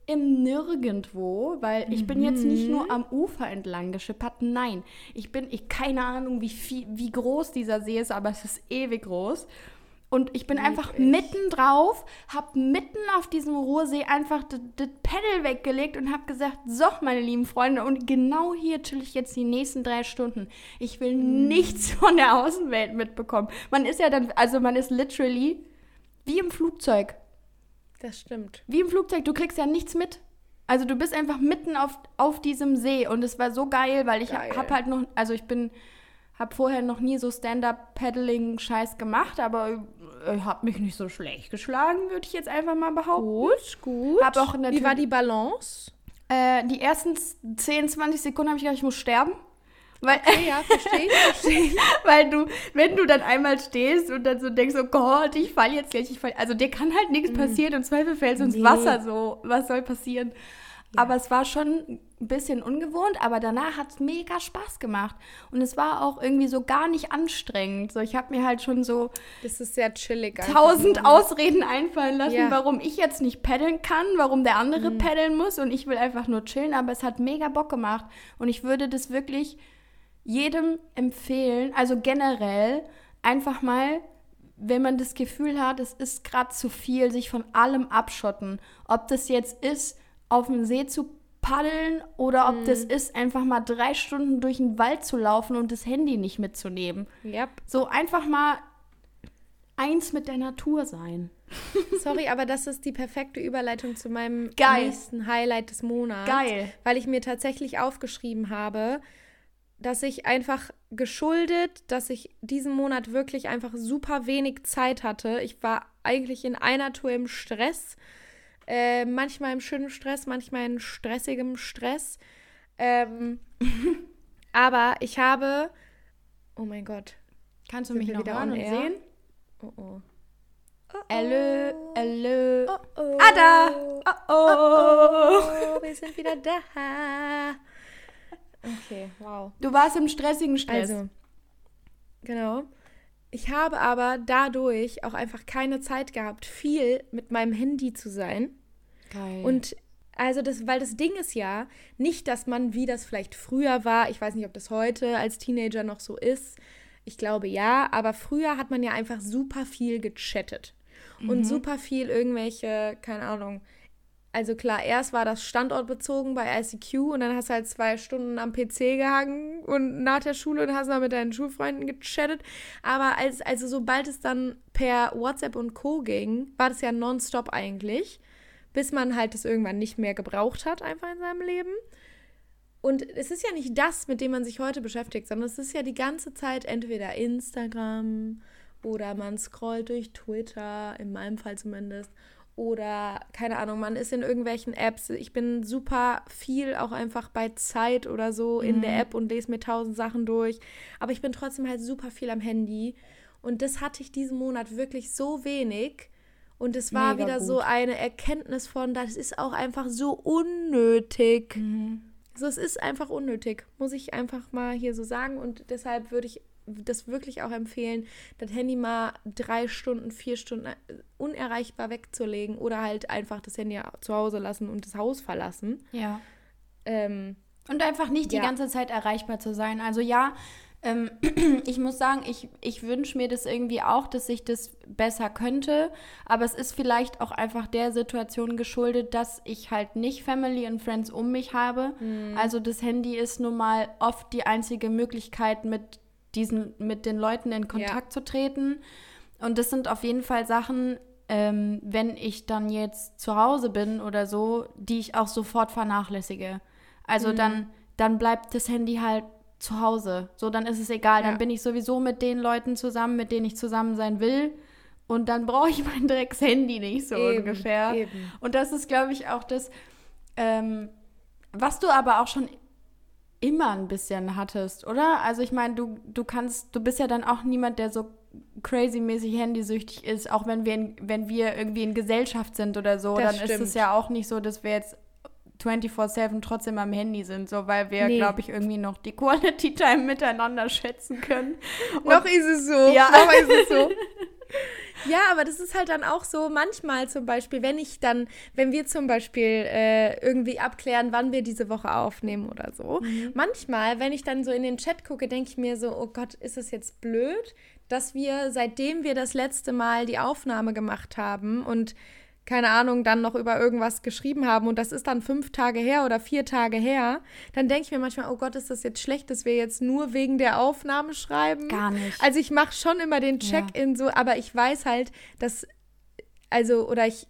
Speaker 2: im Nirgendwo, weil ich bin jetzt nicht
Speaker 3: Mhm.
Speaker 2: nur am Ufer entlang geschippert. Nein, ich bin, ich keine Ahnung, wie viel, wie groß dieser See ist, aber es ist ewig groß. Und ich bin einfach
Speaker 3: ich.
Speaker 2: mitten drauf, hab mitten auf diesem Ruhrsee einfach das Pedal weggelegt und hab gesagt, so, meine lieben Freunde, und genau hier chill ich jetzt die nächsten drei Stunden. Ich will
Speaker 3: Mhm.
Speaker 2: nichts von der Außenwelt mitbekommen. Man ist ja dann, also man ist literally wie im Flugzeug.
Speaker 3: Das stimmt.
Speaker 2: Wie im Flugzeug, du kriegst ja nichts mit. Also du bist einfach mitten auf, auf diesem See und es war so geil, weil ich
Speaker 3: Geil.
Speaker 2: hab halt noch, also ich bin, hab vorher noch nie so Stand-Up-Paddling-Scheiß gemacht, aber äh, hab mich nicht so schlecht geschlagen, würde ich jetzt einfach mal behaupten.
Speaker 3: Gut, gut.
Speaker 2: Hab auch
Speaker 3: Wie war die Balance?
Speaker 2: Äh, die ersten 10, 20 Sekunden habe ich gedacht, ich muss sterben. Weil,
Speaker 3: Okay, ja, verstehe ich, verstehe ich.
Speaker 2: weil du, wenn du dann einmal stehst und dann so denkst, oh Gott, ich falle jetzt gleich, ich fall. Also dir kann halt nichts passieren, im Zweifel fällst du ins
Speaker 3: Nee.
Speaker 2: Wasser so. Was soll passieren? Aber es war schon ein bisschen ungewohnt, aber danach hat es mega Spaß gemacht. Und es war auch irgendwie so gar nicht anstrengend. So, ich habe mir halt schon so
Speaker 3: Das ist sehr chillig.
Speaker 2: tausend
Speaker 3: nur.
Speaker 2: Ausreden einfallen lassen,
Speaker 3: Ja. Mhm.
Speaker 2: warum ich jetzt nicht paddeln kann, warum der andere paddeln muss und ich will einfach nur chillen, aber es hat mega Bock gemacht und ich würde das wirklich jedem empfehlen, also generell einfach mal, wenn man das Gefühl hat, es ist gerade zu viel, sich von allem abschotten. Ob das jetzt ist, auf dem See zu paddeln oder ob das
Speaker 3: Mhm.
Speaker 2: ist, einfach mal drei Stunden durch den Wald zu laufen und das Handy nicht mitzunehmen.
Speaker 3: Yep.
Speaker 2: So einfach mal eins mit der Natur sein.
Speaker 3: Sorry, aber das ist die perfekte Überleitung zu meinem
Speaker 2: Geil.
Speaker 3: nächsten Highlight des Monats.
Speaker 2: Geil.
Speaker 3: Weil ich mir tatsächlich aufgeschrieben habe, dass ich einfach geschuldet, dass ich diesen Monat wirklich einfach super wenig Zeit hatte. Ich war eigentlich in einer Tour im Stress. Äh, manchmal im schönen Stress, manchmal in stressigem Stress. Ähm, aber ich habe. Oh mein Gott.
Speaker 2: Kannst du mich noch
Speaker 3: wieder
Speaker 2: hören und sehen?
Speaker 3: Oh oh.
Speaker 2: Hallo, hallo.
Speaker 3: Oh oh.
Speaker 2: Ah, da. Oh, oh.
Speaker 3: Oh, wir sind wieder da. Okay, wow.
Speaker 2: Du warst im stressigen Stress.
Speaker 3: Also, genau. Ich habe aber dadurch auch einfach keine Zeit gehabt, viel mit meinem Handy zu sein.
Speaker 2: Geil.
Speaker 3: Und also das, weil das Ding ist ja nicht, dass man, wie das vielleicht früher war, ich weiß nicht, ob das heute als Teenager noch so ist. Ich glaube ja, aber früher hat man ja einfach super viel gechattet. Und super viel irgendwelche, keine Ahnung. Also klar, erst war das standortbezogen bei ICQ und dann hast du halt zwei Stunden am PC gehangen und nach der Schule und hast dann mit deinen Schulfreunden gechattet. Aber als, also sobald es dann per WhatsApp und Co. ging, war das ja nonstop eigentlich bis man halt das irgendwann nicht mehr gebraucht hat, einfach in seinem Leben. Und es ist ja nicht das, mit dem man sich heute beschäftigt, sondern es ist ja die ganze Zeit entweder Instagram oder man scrollt durch Twitter, in meinem Fall zumindest, oder keine Ahnung, man ist in irgendwelchen Apps. Ich bin super viel auch einfach bei Zeit oder so in der App und lese mir tausend Sachen durch. Aber ich bin trotzdem halt super viel am Handy. Und das hatte ich diesen Monat wirklich so wenig. Und es war
Speaker 2: Mega
Speaker 3: wieder
Speaker 2: gut.
Speaker 3: so eine Erkenntnis von, das ist auch einfach so unnötig.
Speaker 2: Mhm.
Speaker 3: So, es ist einfach unnötig, muss ich einfach mal hier so sagen. Und deshalb würde ich das wirklich auch empfehlen, das Handy mal drei Stunden, vier Stunden äh, unerreichbar wegzulegen oder halt einfach das Handy zu Hause lassen und das Haus verlassen.
Speaker 2: ja.
Speaker 3: Ähm,
Speaker 2: Und einfach nicht
Speaker 3: Ja.
Speaker 2: die ganze Zeit erreichbar zu sein. Also ja, ähm, ich muss sagen, ich, ich wünsche mir das irgendwie auch, dass ich das besser könnte. Aber es ist vielleicht auch einfach der Situation geschuldet, dass ich halt nicht Family und Friends um mich habe. Also das Handy ist nun mal oft die einzige Möglichkeit, mit diesen, mit den Leuten in Kontakt zu treten. Und das sind auf jeden Fall Sachen, ähm, wenn ich dann jetzt zu Hause bin oder so, die ich auch sofort vernachlässige. Also dann, dann bleibt das Handy halt zu Hause. So, dann ist es egal.
Speaker 3: Ja.
Speaker 2: Dann bin ich sowieso mit den Leuten zusammen, mit denen ich zusammen sein will. Und dann brauche ich mein Drecks-Handy nicht so
Speaker 3: Eben,
Speaker 2: ungefähr.
Speaker 3: eben.
Speaker 2: Und das ist, glaube ich, auch das, ähm, was du aber auch schon immer ein bisschen hattest, oder? Also ich meine, du, du kannst, du bist ja dann auch niemand, der so crazy-mäßig handysüchtig ist, auch wenn wir, in, wenn wir irgendwie in Gesellschaft sind oder so,
Speaker 3: Das
Speaker 2: dann ist es
Speaker 3: stimmt.
Speaker 2: ja auch nicht so, dass wir jetzt 24-7 trotzdem am Handy sind, so weil wir,
Speaker 3: Nee.
Speaker 2: glaube ich, irgendwie noch die Quality Time miteinander schätzen können.
Speaker 3: noch ist es so.
Speaker 2: Ja.
Speaker 3: Noch ist es so. Ja, aber das ist halt dann auch so, manchmal zum Beispiel, wenn ich dann, wenn wir zum Beispiel äh, irgendwie abklären, wann wir diese Woche aufnehmen oder so, manchmal, wenn ich dann so in den Chat gucke, denke ich mir so, oh Gott, ist es jetzt blöd, dass wir, seitdem wir das letzte Mal die Aufnahme gemacht haben und keine Ahnung, dann noch über irgendwas geschrieben haben und das ist dann fünf Tage her oder vier Tage her, dann denke ich mir manchmal, oh Gott, ist das jetzt schlecht, dass wir jetzt nur wegen der Aufnahme schreiben?
Speaker 2: Gar nicht.
Speaker 3: Also ich mache schon immer den Check-in so, aber ich weiß halt, dass, also, oder ich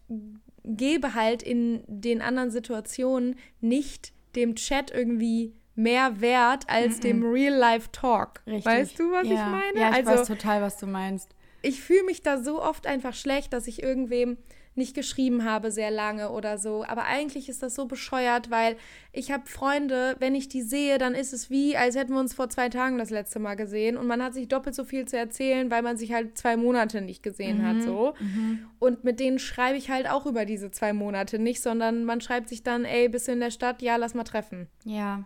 Speaker 3: gebe halt in den anderen Situationen nicht dem Chat irgendwie mehr Wert als dem Real-Life-Talk. Weißt du, was
Speaker 2: ja.
Speaker 3: ich meine?
Speaker 2: Ja, ich
Speaker 3: also
Speaker 2: weiß total, was du meinst.
Speaker 3: ich fühle mich da so oft einfach schlecht, dass ich irgendwem nicht geschrieben habe sehr lange oder so. Aber eigentlich ist das so bescheuert, weil ich habe Freunde, wenn ich die sehe, dann ist es wie, als hätten wir uns vor zwei Tagen das letzte Mal gesehen und man hat sich doppelt so viel zu erzählen, weil man sich halt zwei Monate nicht gesehen
Speaker 2: Mhm.
Speaker 3: hat so. Und mit denen schreibe ich halt auch über diese zwei Monate nicht, sondern man schreibt sich dann, ey, bist du in der Stadt? Ja, lass mal treffen.
Speaker 2: Ja.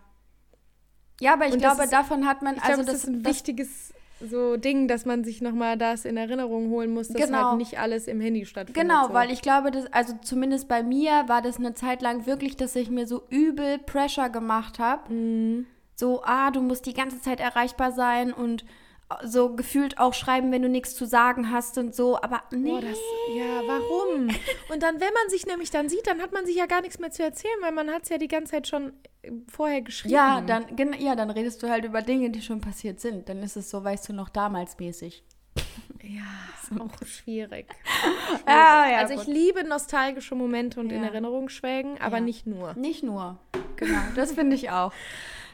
Speaker 2: Ja, aber ich
Speaker 3: Und
Speaker 2: glaube, davon hat man,
Speaker 3: Ich
Speaker 2: also
Speaker 3: glaube, das,
Speaker 2: das,
Speaker 3: ist ein
Speaker 2: das
Speaker 3: wichtiges so Ding, dass man sich nochmal das in Erinnerung holen muss, dass
Speaker 2: Genau.
Speaker 3: halt nicht alles im Handy stattfindet.
Speaker 2: Genau,
Speaker 3: so.
Speaker 2: weil ich glaube, dass, also zumindest bei mir war das eine Zeit lang wirklich, dass ich mir so übel Pressure gemacht habe.
Speaker 3: Mhm.
Speaker 2: So, ah, du musst die ganze Zeit erreichbar sein und so gefühlt auch schreiben, wenn du nichts zu sagen hast und so, aber nee.
Speaker 3: Boah, das, ja, warum? Und dann, wenn man sich nämlich dann sieht, dann hat man sich ja gar nichts mehr zu erzählen, weil man hat es ja die ganze Zeit schon äh, vorher geschrieben.
Speaker 2: ja, dann, ja, dann redest du halt über Dinge, die schon passiert sind. Dann ist es so, weißt du, noch damals mäßig.
Speaker 3: Ja, auch schwierig.
Speaker 2: Ja, ja,
Speaker 3: also ich
Speaker 2: gut.
Speaker 3: liebe nostalgische Momente und in
Speaker 2: Ja.
Speaker 3: Erinnerung schwelgen, aber
Speaker 2: Ja.
Speaker 3: nicht nur.
Speaker 2: Nicht nur. Genau, das finde ich auch.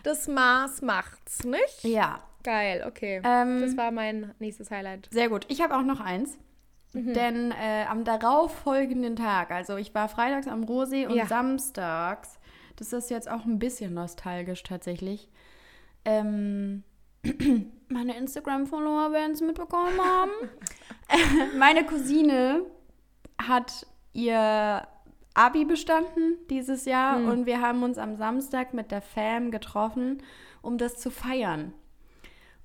Speaker 3: Das Maß macht's, nicht?
Speaker 2: Ja.
Speaker 3: Geil, okay.
Speaker 2: Ähm,
Speaker 3: das war mein nächstes Highlight.
Speaker 2: Sehr gut. Ich habe auch noch eins.
Speaker 3: Mhm.
Speaker 2: Denn äh, am darauffolgenden Tag, also ich war freitags am Rosee und
Speaker 3: Ja.
Speaker 2: samstags, das ist jetzt auch ein bisschen nostalgisch tatsächlich, ähm, meine Instagram-Follower werden es mitbekommen haben. meine Cousine hat ihr Abi bestanden dieses Jahr
Speaker 3: Mhm.
Speaker 2: und wir haben uns am Samstag mit der Fam getroffen, um das zu feiern.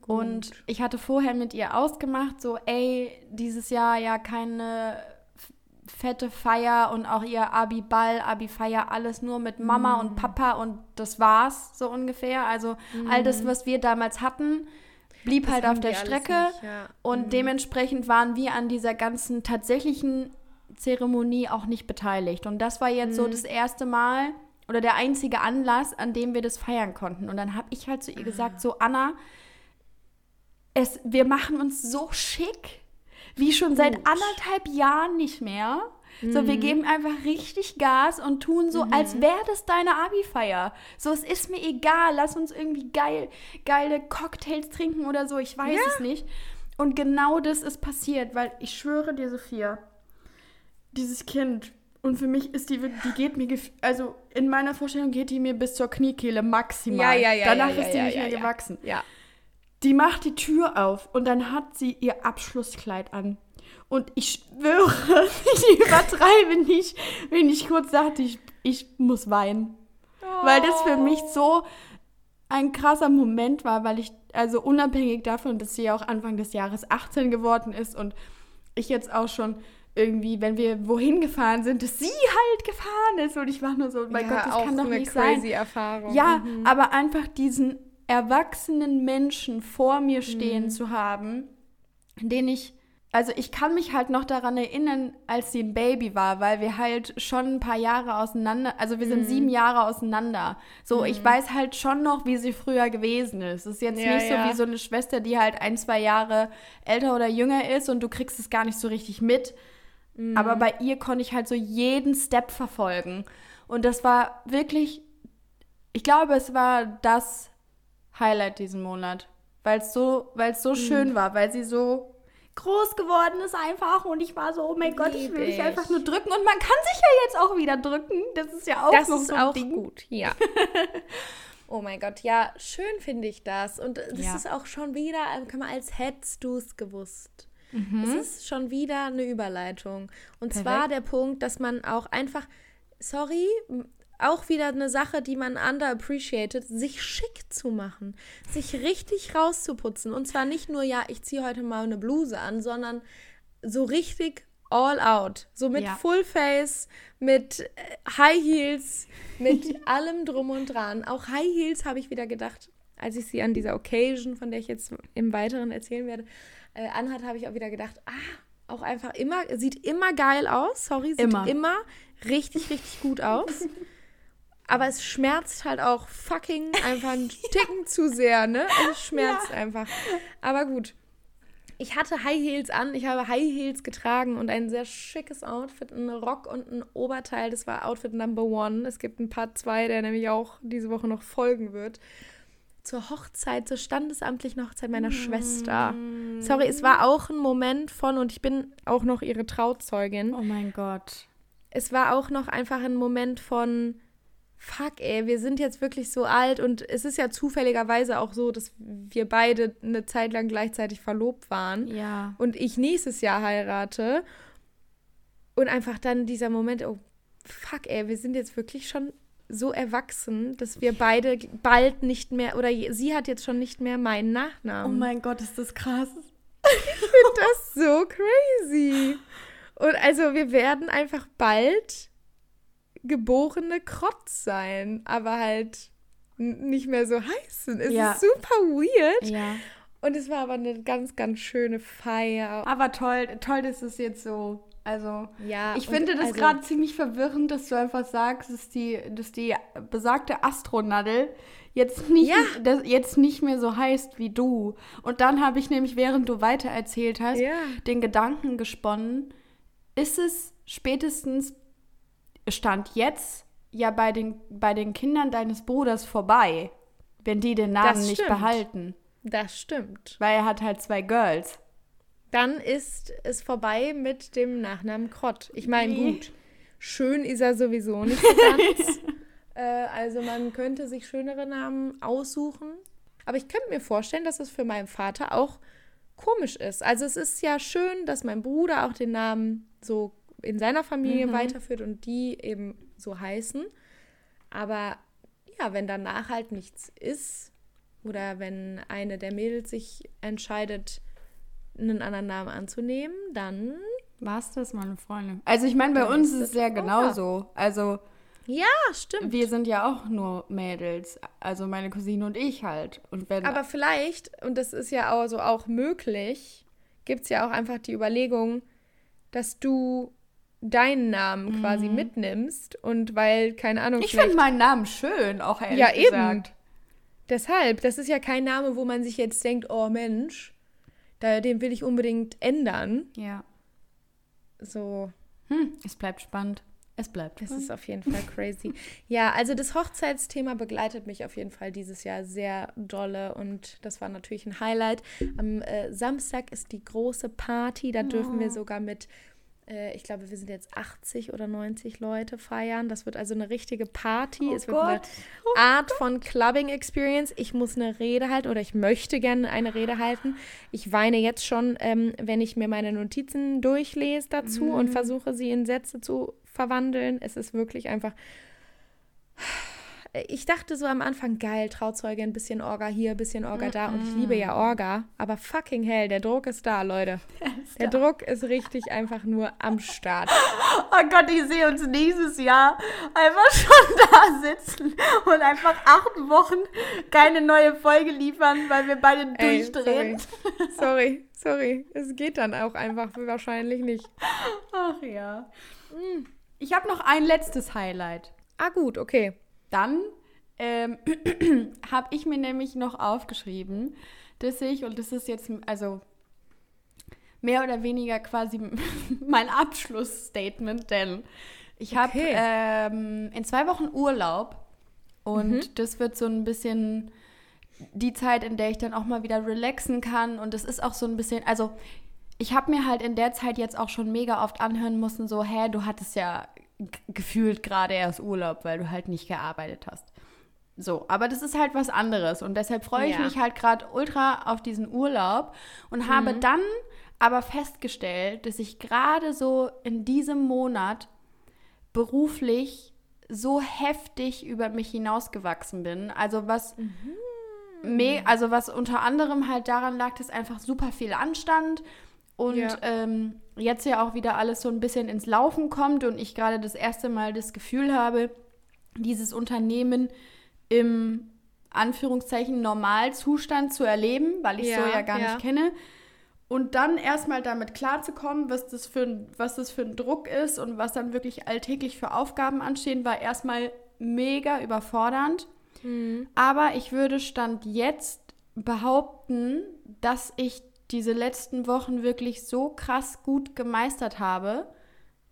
Speaker 2: Und ich hatte vorher mit ihr ausgemacht, so, ey, dieses Jahr ja keine fette Feier und auch ihr Abi-Ball, Abi-Feier, alles nur mit Mama und Papa und das war's so ungefähr. Also all das, was wir damals hatten, blieb halt auf der Strecke.
Speaker 3: nicht, ja.
Speaker 2: Und dementsprechend waren wir an dieser ganzen tatsächlichen Zeremonie auch nicht beteiligt. Und das war jetzt so das erste Mal oder der einzige Anlass, an dem wir das feiern konnten. Und dann habe ich halt zu ihr gesagt, so Anna, es, wir machen uns so schick, wie schon seit anderthalb Jahren nicht mehr. So, wir geben einfach richtig Gas und tun so, als wäre das deine Abi-Feier. So, es ist mir egal, lass uns irgendwie geil, geile Cocktails trinken oder so, ich weiß es nicht. Und genau das ist passiert, weil ich schwöre dir, Sophia, dieses Kind, und für mich ist die, die geht mir, also in meiner Vorstellung geht die mir bis zur Kniekehle maximal.
Speaker 3: Ja, ja, ja,
Speaker 2: Danach
Speaker 3: ja,
Speaker 2: ist die
Speaker 3: ja,
Speaker 2: nicht
Speaker 3: ja,
Speaker 2: mehr
Speaker 3: ja.
Speaker 2: gewachsen.
Speaker 3: Ja.
Speaker 2: Die macht die Tür auf und dann hat sie ihr Abschlusskleid an. Und ich schwöre, ich übertreibe nicht, wenn ich kurz sagte, ich, ich muss weinen. Weil das für mich so ein krasser Moment war, weil ich, also unabhängig davon, dass sie ja auch Anfang des Jahres 18 geworden ist und ich jetzt auch schon irgendwie, wenn wir wohin gefahren sind, dass sie halt gefahren ist und ich war nur so, mein
Speaker 3: ja,
Speaker 2: Gott, das
Speaker 3: auch
Speaker 2: kann doch
Speaker 3: eine
Speaker 2: nicht sein. Ja,
Speaker 3: Mhm.
Speaker 2: aber einfach diesen erwachsenen Menschen vor mir
Speaker 3: Mhm.
Speaker 2: stehen zu haben, den ich, also ich kann mich halt noch daran erinnern, als sie ein Baby war, weil wir halt schon ein paar Jahre auseinander, also wir sind
Speaker 3: Mhm.
Speaker 2: sieben Jahre auseinander. So, ich weiß halt schon noch, wie sie früher gewesen ist. Es ist jetzt
Speaker 3: Ja,
Speaker 2: nicht so
Speaker 3: ja.
Speaker 2: wie so eine Schwester, die halt ein, zwei Jahre älter oder jünger ist und du kriegst es gar nicht so richtig mit.
Speaker 3: Mhm.
Speaker 2: Aber bei ihr konnte ich halt so jeden Step verfolgen. Und das war wirklich, ich glaube, es war das Highlight diesen Monat. Weil es so, weil's
Speaker 3: Mhm.
Speaker 2: so schön war, weil sie so groß geworden ist einfach. Und ich war so, oh mein Gott, ich will dich
Speaker 3: ich.
Speaker 2: einfach nur drücken. Und man kann sich ja jetzt auch wieder drücken. Das ist ja auch
Speaker 3: Das
Speaker 2: noch
Speaker 3: ist
Speaker 2: so
Speaker 3: auch
Speaker 2: Ding.
Speaker 3: gut, ja. oh mein Gott, ja, schön finde ich das. Und das
Speaker 2: Ja.
Speaker 3: ist auch schon wieder, kann man als hättest du es gewusst.
Speaker 2: Mhm.
Speaker 3: Es ist schon wieder eine Überleitung. Und
Speaker 2: Perfekt.
Speaker 3: zwar der Punkt, dass man auch einfach, sorry, auch wieder eine Sache, die man underappreciated, sich schick zu machen, sich richtig rauszuputzen. Und zwar nicht nur, ja, ich ziehe heute mal eine Bluse an, sondern so richtig all out. So mit
Speaker 2: Ja.
Speaker 3: Full Face, mit äh, High Heels, mit allem drum und dran. Auch High Heels habe ich wieder gedacht, als ich sie an dieser Occasion, von der ich jetzt im Weiteren erzählen werde, äh, anhat, habe ich auch wieder gedacht, ah, auch einfach immer, sieht immer geil aus, sorry, sieht
Speaker 2: Immer.
Speaker 3: immer, richtig, richtig gut aus. Aber es schmerzt halt auch fucking einfach einen Ticken zu sehr, ne? Es schmerzt einfach. Aber gut. Ich hatte High Heels an, ich habe High Heels getragen und ein sehr schickes Outfit, ein Rock und ein Oberteil. Das war Outfit Number One. Es gibt ein Part 2, der nämlich auch diese Woche noch folgen wird. zur Hochzeit, zur standesamtlichen Hochzeit meiner Schwester. Sorry, es war auch ein Moment von, und ich bin auch noch ihre Trauzeugin.
Speaker 2: Oh mein Gott.
Speaker 3: Es war auch noch einfach ein Moment von, fuck, ey, wir sind jetzt wirklich so alt und es ist ja zufälligerweise auch so, dass wir beide eine Zeit lang gleichzeitig verlobt waren
Speaker 2: Ja.
Speaker 3: und ich nächstes Jahr heirate. Und einfach dann dieser Moment, oh fuck, ey, wir sind jetzt wirklich schon so erwachsen, dass wir beide bald nicht mehr, oder sie hat jetzt schon nicht mehr meinen
Speaker 2: Oh
Speaker 3: Nachnamen.
Speaker 2: mein Gott, ist das krass.
Speaker 3: das ist so crazy. Und also wir werden einfach bald geborene Krotz sein, aber halt nicht mehr so heißen. Es
Speaker 2: Ja.
Speaker 3: ist super weird.
Speaker 2: Ja.
Speaker 3: Und es war aber eine ganz, ganz schöne Feier.
Speaker 2: Aber toll, toll, dass es jetzt so. Also,
Speaker 3: Ja,
Speaker 2: ich finde das
Speaker 3: also-
Speaker 2: gerade ziemlich verwirrend, dass du einfach sagst, dass die, dass die besagte Astronadel jetzt nicht,
Speaker 3: Ja.
Speaker 2: das jetzt nicht mehr so heißt wie du. Und dann habe ich nämlich, während du weitererzählt hast,
Speaker 3: Ja.
Speaker 2: den Gedanken gesponnen, ist es spätestens Stand jetzt ja bei den, bei den Kindern deines Bruders vorbei, wenn die den Namen
Speaker 3: Das
Speaker 2: nicht
Speaker 3: stimmt.
Speaker 2: behalten.
Speaker 3: Das stimmt.
Speaker 2: Weil er hat halt zwei Girls.
Speaker 3: Dann ist es vorbei mit dem Nachnamen Krott. Ich meine, gut, schön ist er sowieso nicht ganz. äh, also man könnte sich schönere Namen aussuchen. Aber ich könnte mir vorstellen, dass es für meinen Vater auch komisch ist. Also es ist ja schön, dass mein Bruder auch den Namen so in seiner Familie weiterführt und die eben so heißen. Aber ja, wenn danach halt nichts ist oder wenn eine der Mädels sich entscheidet, einen anderen Namen anzunehmen, dann
Speaker 2: War's das, meine Freunde? Also ich meine, bei uns
Speaker 3: ist es
Speaker 2: es ja genauso. Also
Speaker 3: ja, stimmt.
Speaker 2: wir sind ja auch nur Mädels. Also meine Cousine und ich halt. Und wenn
Speaker 3: Aber vielleicht, und das ist ja auch so auch möglich, gibt es ja auch einfach die Überlegung, dass du deinen Namen quasi mitnimmst und weil, keine Ahnung,
Speaker 2: ich finde meinen Namen schön, auch ehrlich
Speaker 3: Ja, eben.
Speaker 2: gesagt.
Speaker 3: Deshalb, das ist ja kein Name, wo man sich jetzt denkt, oh Mensch, da, den will ich unbedingt ändern.
Speaker 2: Ja.
Speaker 3: So,
Speaker 2: Hm, es bleibt spannend. Es bleibt.
Speaker 3: das ist auf jeden Fall crazy. Ja, also das Hochzeitsthema begleitet mich auf jeden Fall dieses Jahr sehr dolle und das war natürlich ein Highlight. Am äh, Samstag ist die große Party, da dürfen wir sogar mit, ich glaube, wir sind jetzt 80 oder 90 Leute feiern. Das wird also eine richtige Party.
Speaker 2: Oh
Speaker 3: es wird eine
Speaker 2: Gott.
Speaker 3: Art von Clubbing Experience. Ich muss eine Rede halten oder ich möchte gerne eine Rede halten. Ich weine jetzt schon, ähm, wenn ich mir meine Notizen durchlese dazu und versuche, sie in Sätze zu verwandeln. Es ist wirklich einfach. Ich dachte so am Anfang, geil, Trauzeuge, ein bisschen Orga hier, ein bisschen Orga da. Und ich liebe ja Orga. Aber fucking hell, der Druck ist da, Leute. Der Druck ist richtig einfach nur am Start.
Speaker 2: Oh Gott, ich sehe uns nächstes Jahr einfach schon da sitzen und einfach acht Wochen keine neue Folge liefern, weil wir beide
Speaker 3: Ey,
Speaker 2: durchdrehen.
Speaker 3: Sorry, sorry. Es geht dann auch einfach wahrscheinlich nicht.
Speaker 2: Ach ja. Hm. Ich habe noch ein letztes Highlight.
Speaker 3: Ah, gut, okay.
Speaker 2: Dann ähm, habe ich mir nämlich noch aufgeschrieben, dass ich, und das ist jetzt also mehr oder weniger quasi mein Abschlussstatement, denn ich habe
Speaker 3: Okay.
Speaker 2: ähm, in zwei Wochen Urlaub und das wird so ein bisschen die Zeit, in der ich dann auch mal wieder relaxen kann und das ist auch so ein bisschen, also ich habe mir halt in der Zeit jetzt auch schon mega oft anhören müssen, so, hä, du hattest ja gefühlt gerade erst Urlaub, weil du halt nicht gearbeitet hast. So, aber das ist halt was anderes und deshalb freue ich
Speaker 3: Ja.
Speaker 2: mich halt gerade ultra auf diesen Urlaub und habe dann aber festgestellt, dass ich gerade so in diesem Monat beruflich so heftig über mich hinausgewachsen bin. Also was me also was unter anderem halt daran lag, dass einfach super viel anstand und
Speaker 3: Ja.
Speaker 2: ähm, jetzt ja auch wieder alles so ein bisschen ins Laufen kommt und ich gerade das erste Mal das Gefühl habe, dieses Unternehmen im Anführungszeichen Normalzustand zu erleben, weil ich so
Speaker 3: Ja,
Speaker 2: ja gar
Speaker 3: ja.
Speaker 2: nicht kenne. Und dann erstmal damit klarzukommen, was das, für ein, was das für ein Druck ist und was dann wirklich alltäglich für Aufgaben anstehen, war erstmal mega überfordernd. Aber ich würde Stand jetzt behaupten, dass ich diese letzten Wochen wirklich so krass gut gemeistert habe,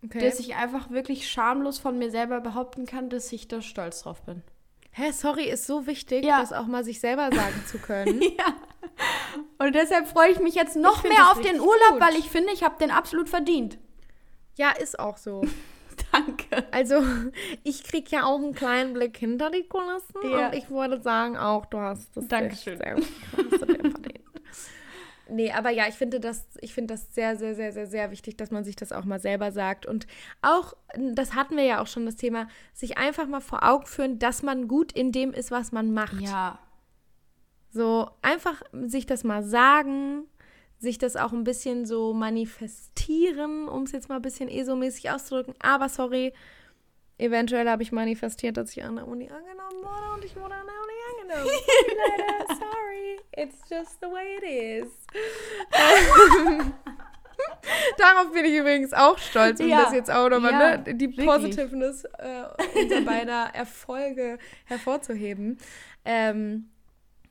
Speaker 3: okay.
Speaker 2: dass ich einfach wirklich schamlos von mir selber behaupten kann, dass ich da stolz drauf bin.
Speaker 3: Hä, sorry ist so wichtig,
Speaker 2: Ja.
Speaker 3: das auch mal sich selber sagen zu können.
Speaker 2: Ja. Und deshalb freue ich mich jetzt noch mehr auf den Urlaub,
Speaker 3: gut.
Speaker 2: weil ich finde, ich habe den absolut verdient.
Speaker 3: ja, ist auch so.
Speaker 2: Danke.
Speaker 3: Also, ich krieg ja auch einen kleinen Blick hinter die Kulissen
Speaker 2: Ja.
Speaker 3: und ich würde sagen auch, du hast das
Speaker 2: Dankeschön.
Speaker 3: sehr du dir verdient. Nee, aber ja, ich finde das, ich finde das sehr, sehr, sehr, sehr, sehr wichtig, dass man sich das auch mal selber sagt. Und auch, das hatten wir ja auch schon, das Thema, sich einfach mal vor Augen führen, dass man gut in dem ist, was man macht.
Speaker 2: Ja.
Speaker 3: So einfach sich das mal sagen, sich das auch ein bisschen so manifestieren, um es jetzt mal ein bisschen ESO-mäßig auszudrücken. Aber sorry, eventuell habe ich manifestiert, dass ich an der Uni angenommen wurde und ich wurde an der Uni Leider, sorry, it's just the way it is. Darauf bin ich übrigens auch stolz, um
Speaker 2: Ja.
Speaker 3: das jetzt auch nochmal,
Speaker 2: Ja,
Speaker 3: ne, die
Speaker 2: wirklich.
Speaker 3: Positiveness äh, unserer beider Erfolge hervorzuheben. Ähm,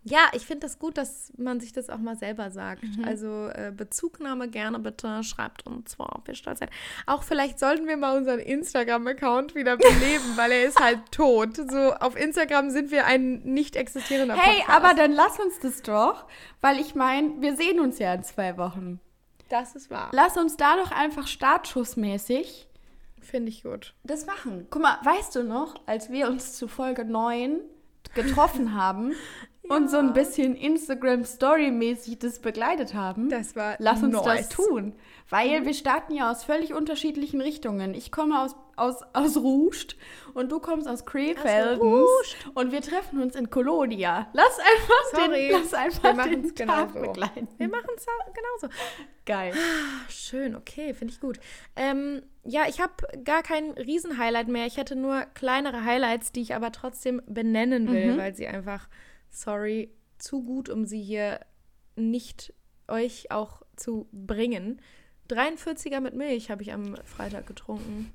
Speaker 3: ja, ich finde das gut, dass man sich das auch mal selber sagt.
Speaker 2: Mhm.
Speaker 3: Also äh, Bezugnahme gerne bitte, schreibt uns zwar, ob ihr stolz seid. Auch vielleicht sollten wir mal unseren Instagram-Account wieder beleben, weil er ist halt tot. So auf Instagram sind wir ein nicht existierender
Speaker 2: Hey,
Speaker 3: Podcast.
Speaker 2: aber dann lass uns das doch, weil ich meine, wir sehen uns ja in zwei Wochen.
Speaker 3: das ist wahr.
Speaker 2: Lass uns da doch einfach startschussmäßig
Speaker 3: Finde ich gut.
Speaker 2: das machen. Guck mal, weißt du noch, als wir uns zu Folge 9 getroffen haben und so ein bisschen Instagram-Story-mäßig das begleitet haben?
Speaker 3: Das war
Speaker 2: Lass uns
Speaker 3: nice.
Speaker 2: das tun. Weil wir starten ja aus völlig unterschiedlichen Richtungen. Ich komme aus, aus, aus Ruscht und du kommst aus.
Speaker 3: Ruscht.
Speaker 2: und wir treffen uns in Kolonia. Lass einfach
Speaker 3: Sorry,
Speaker 2: den, lass einfach
Speaker 3: wir machen's
Speaker 2: den Tag
Speaker 3: genauso.
Speaker 2: begleiten.
Speaker 3: Wir machen es genauso.
Speaker 2: Geil.
Speaker 3: Ach, schön, okay, finde ich gut. Ähm, ja, ich habe gar kein Riesen-Highlight mehr. Ich hätte nur kleinere Highlights, die ich aber trotzdem benennen will, weil sie einfach, sorry, zu gut, um sie hier nicht euch auch zu bringen. 43er mit Milch habe ich am Freitag getrunken.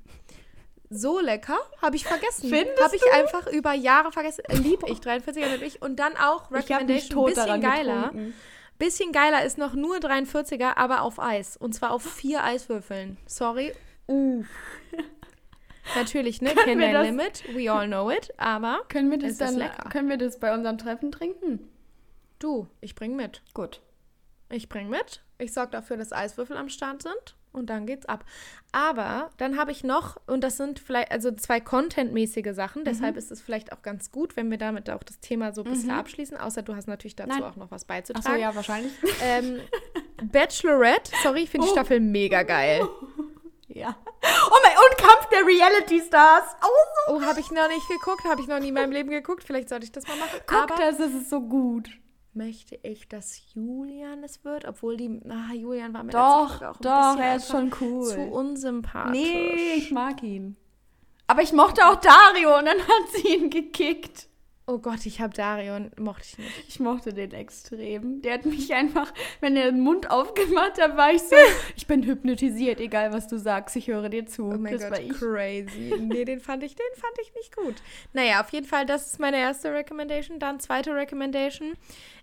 Speaker 3: So lecker, habe ich vergessen. Habe ich einfach über Jahre vergessen. Lieb ich 43er mit Milch. Und dann auch Recommendation, bisschen geiler.
Speaker 2: getrunken.
Speaker 3: Bisschen geiler ist noch nur 43er, aber auf Eis. Und zwar auf vier Eiswürfeln. Sorry. Uh. Natürlich, ne?
Speaker 2: Können wir
Speaker 3: Can
Speaker 2: das-
Speaker 3: Limit. We all know it. Aber
Speaker 2: Können wir das dann
Speaker 3: lecker.
Speaker 2: können wir das bei unserem Treffen trinken?
Speaker 3: du, ich bring mit.
Speaker 2: Gut.
Speaker 3: Ich bring mit. Ich sorge dafür, dass Eiswürfel am Start sind. Und dann geht's ab. Aber dann habe ich noch, und das sind vielleicht, also zwei contentmäßige Sachen, deshalb
Speaker 2: Mhm.
Speaker 3: ist es vielleicht auch ganz gut, wenn wir damit auch das Thema so ein bisschen abschließen, außer du hast natürlich dazu
Speaker 2: Nein.
Speaker 3: auch noch was beizutragen.
Speaker 2: ja, wahrscheinlich.
Speaker 3: ähm, Bachelorette, sorry, ich finde die
Speaker 2: Oh.
Speaker 3: Staffel mega geil.
Speaker 2: ja. Oh mein, und Kampf der Reality Stars. Oh, so
Speaker 3: Oh, habe ich noch nicht geguckt, habe ich noch nie in meinem Leben geguckt. Vielleicht sollte ich das mal machen.
Speaker 2: Guck
Speaker 3: Aber
Speaker 2: das, ist so gut.
Speaker 3: möchte ich, dass Julian es wird, obwohl die, ah, Julian war mir
Speaker 2: Doch,
Speaker 3: auch ein
Speaker 2: doch,
Speaker 3: bisschen
Speaker 2: er ist schon cool.
Speaker 3: zu unsympathisch.
Speaker 2: Nee, ich mag ihn. Aber ich mochte auch Dario und dann hat sie ihn gekickt.
Speaker 3: Oh Gott, ich habe Darion, mochte ich nicht.
Speaker 2: Ich mochte den extrem. Der hat mich einfach, wenn er den Mund aufgemacht hat, war ich so, ich bin hypnotisiert, egal was du sagst, ich höre dir zu.
Speaker 3: Oh mein
Speaker 2: das
Speaker 3: Gott, crazy. Nee, den fand ich, den fand ich nicht gut. Naja, auf jeden Fall, das ist meine erste Recommendation. Dann zweite Recommendation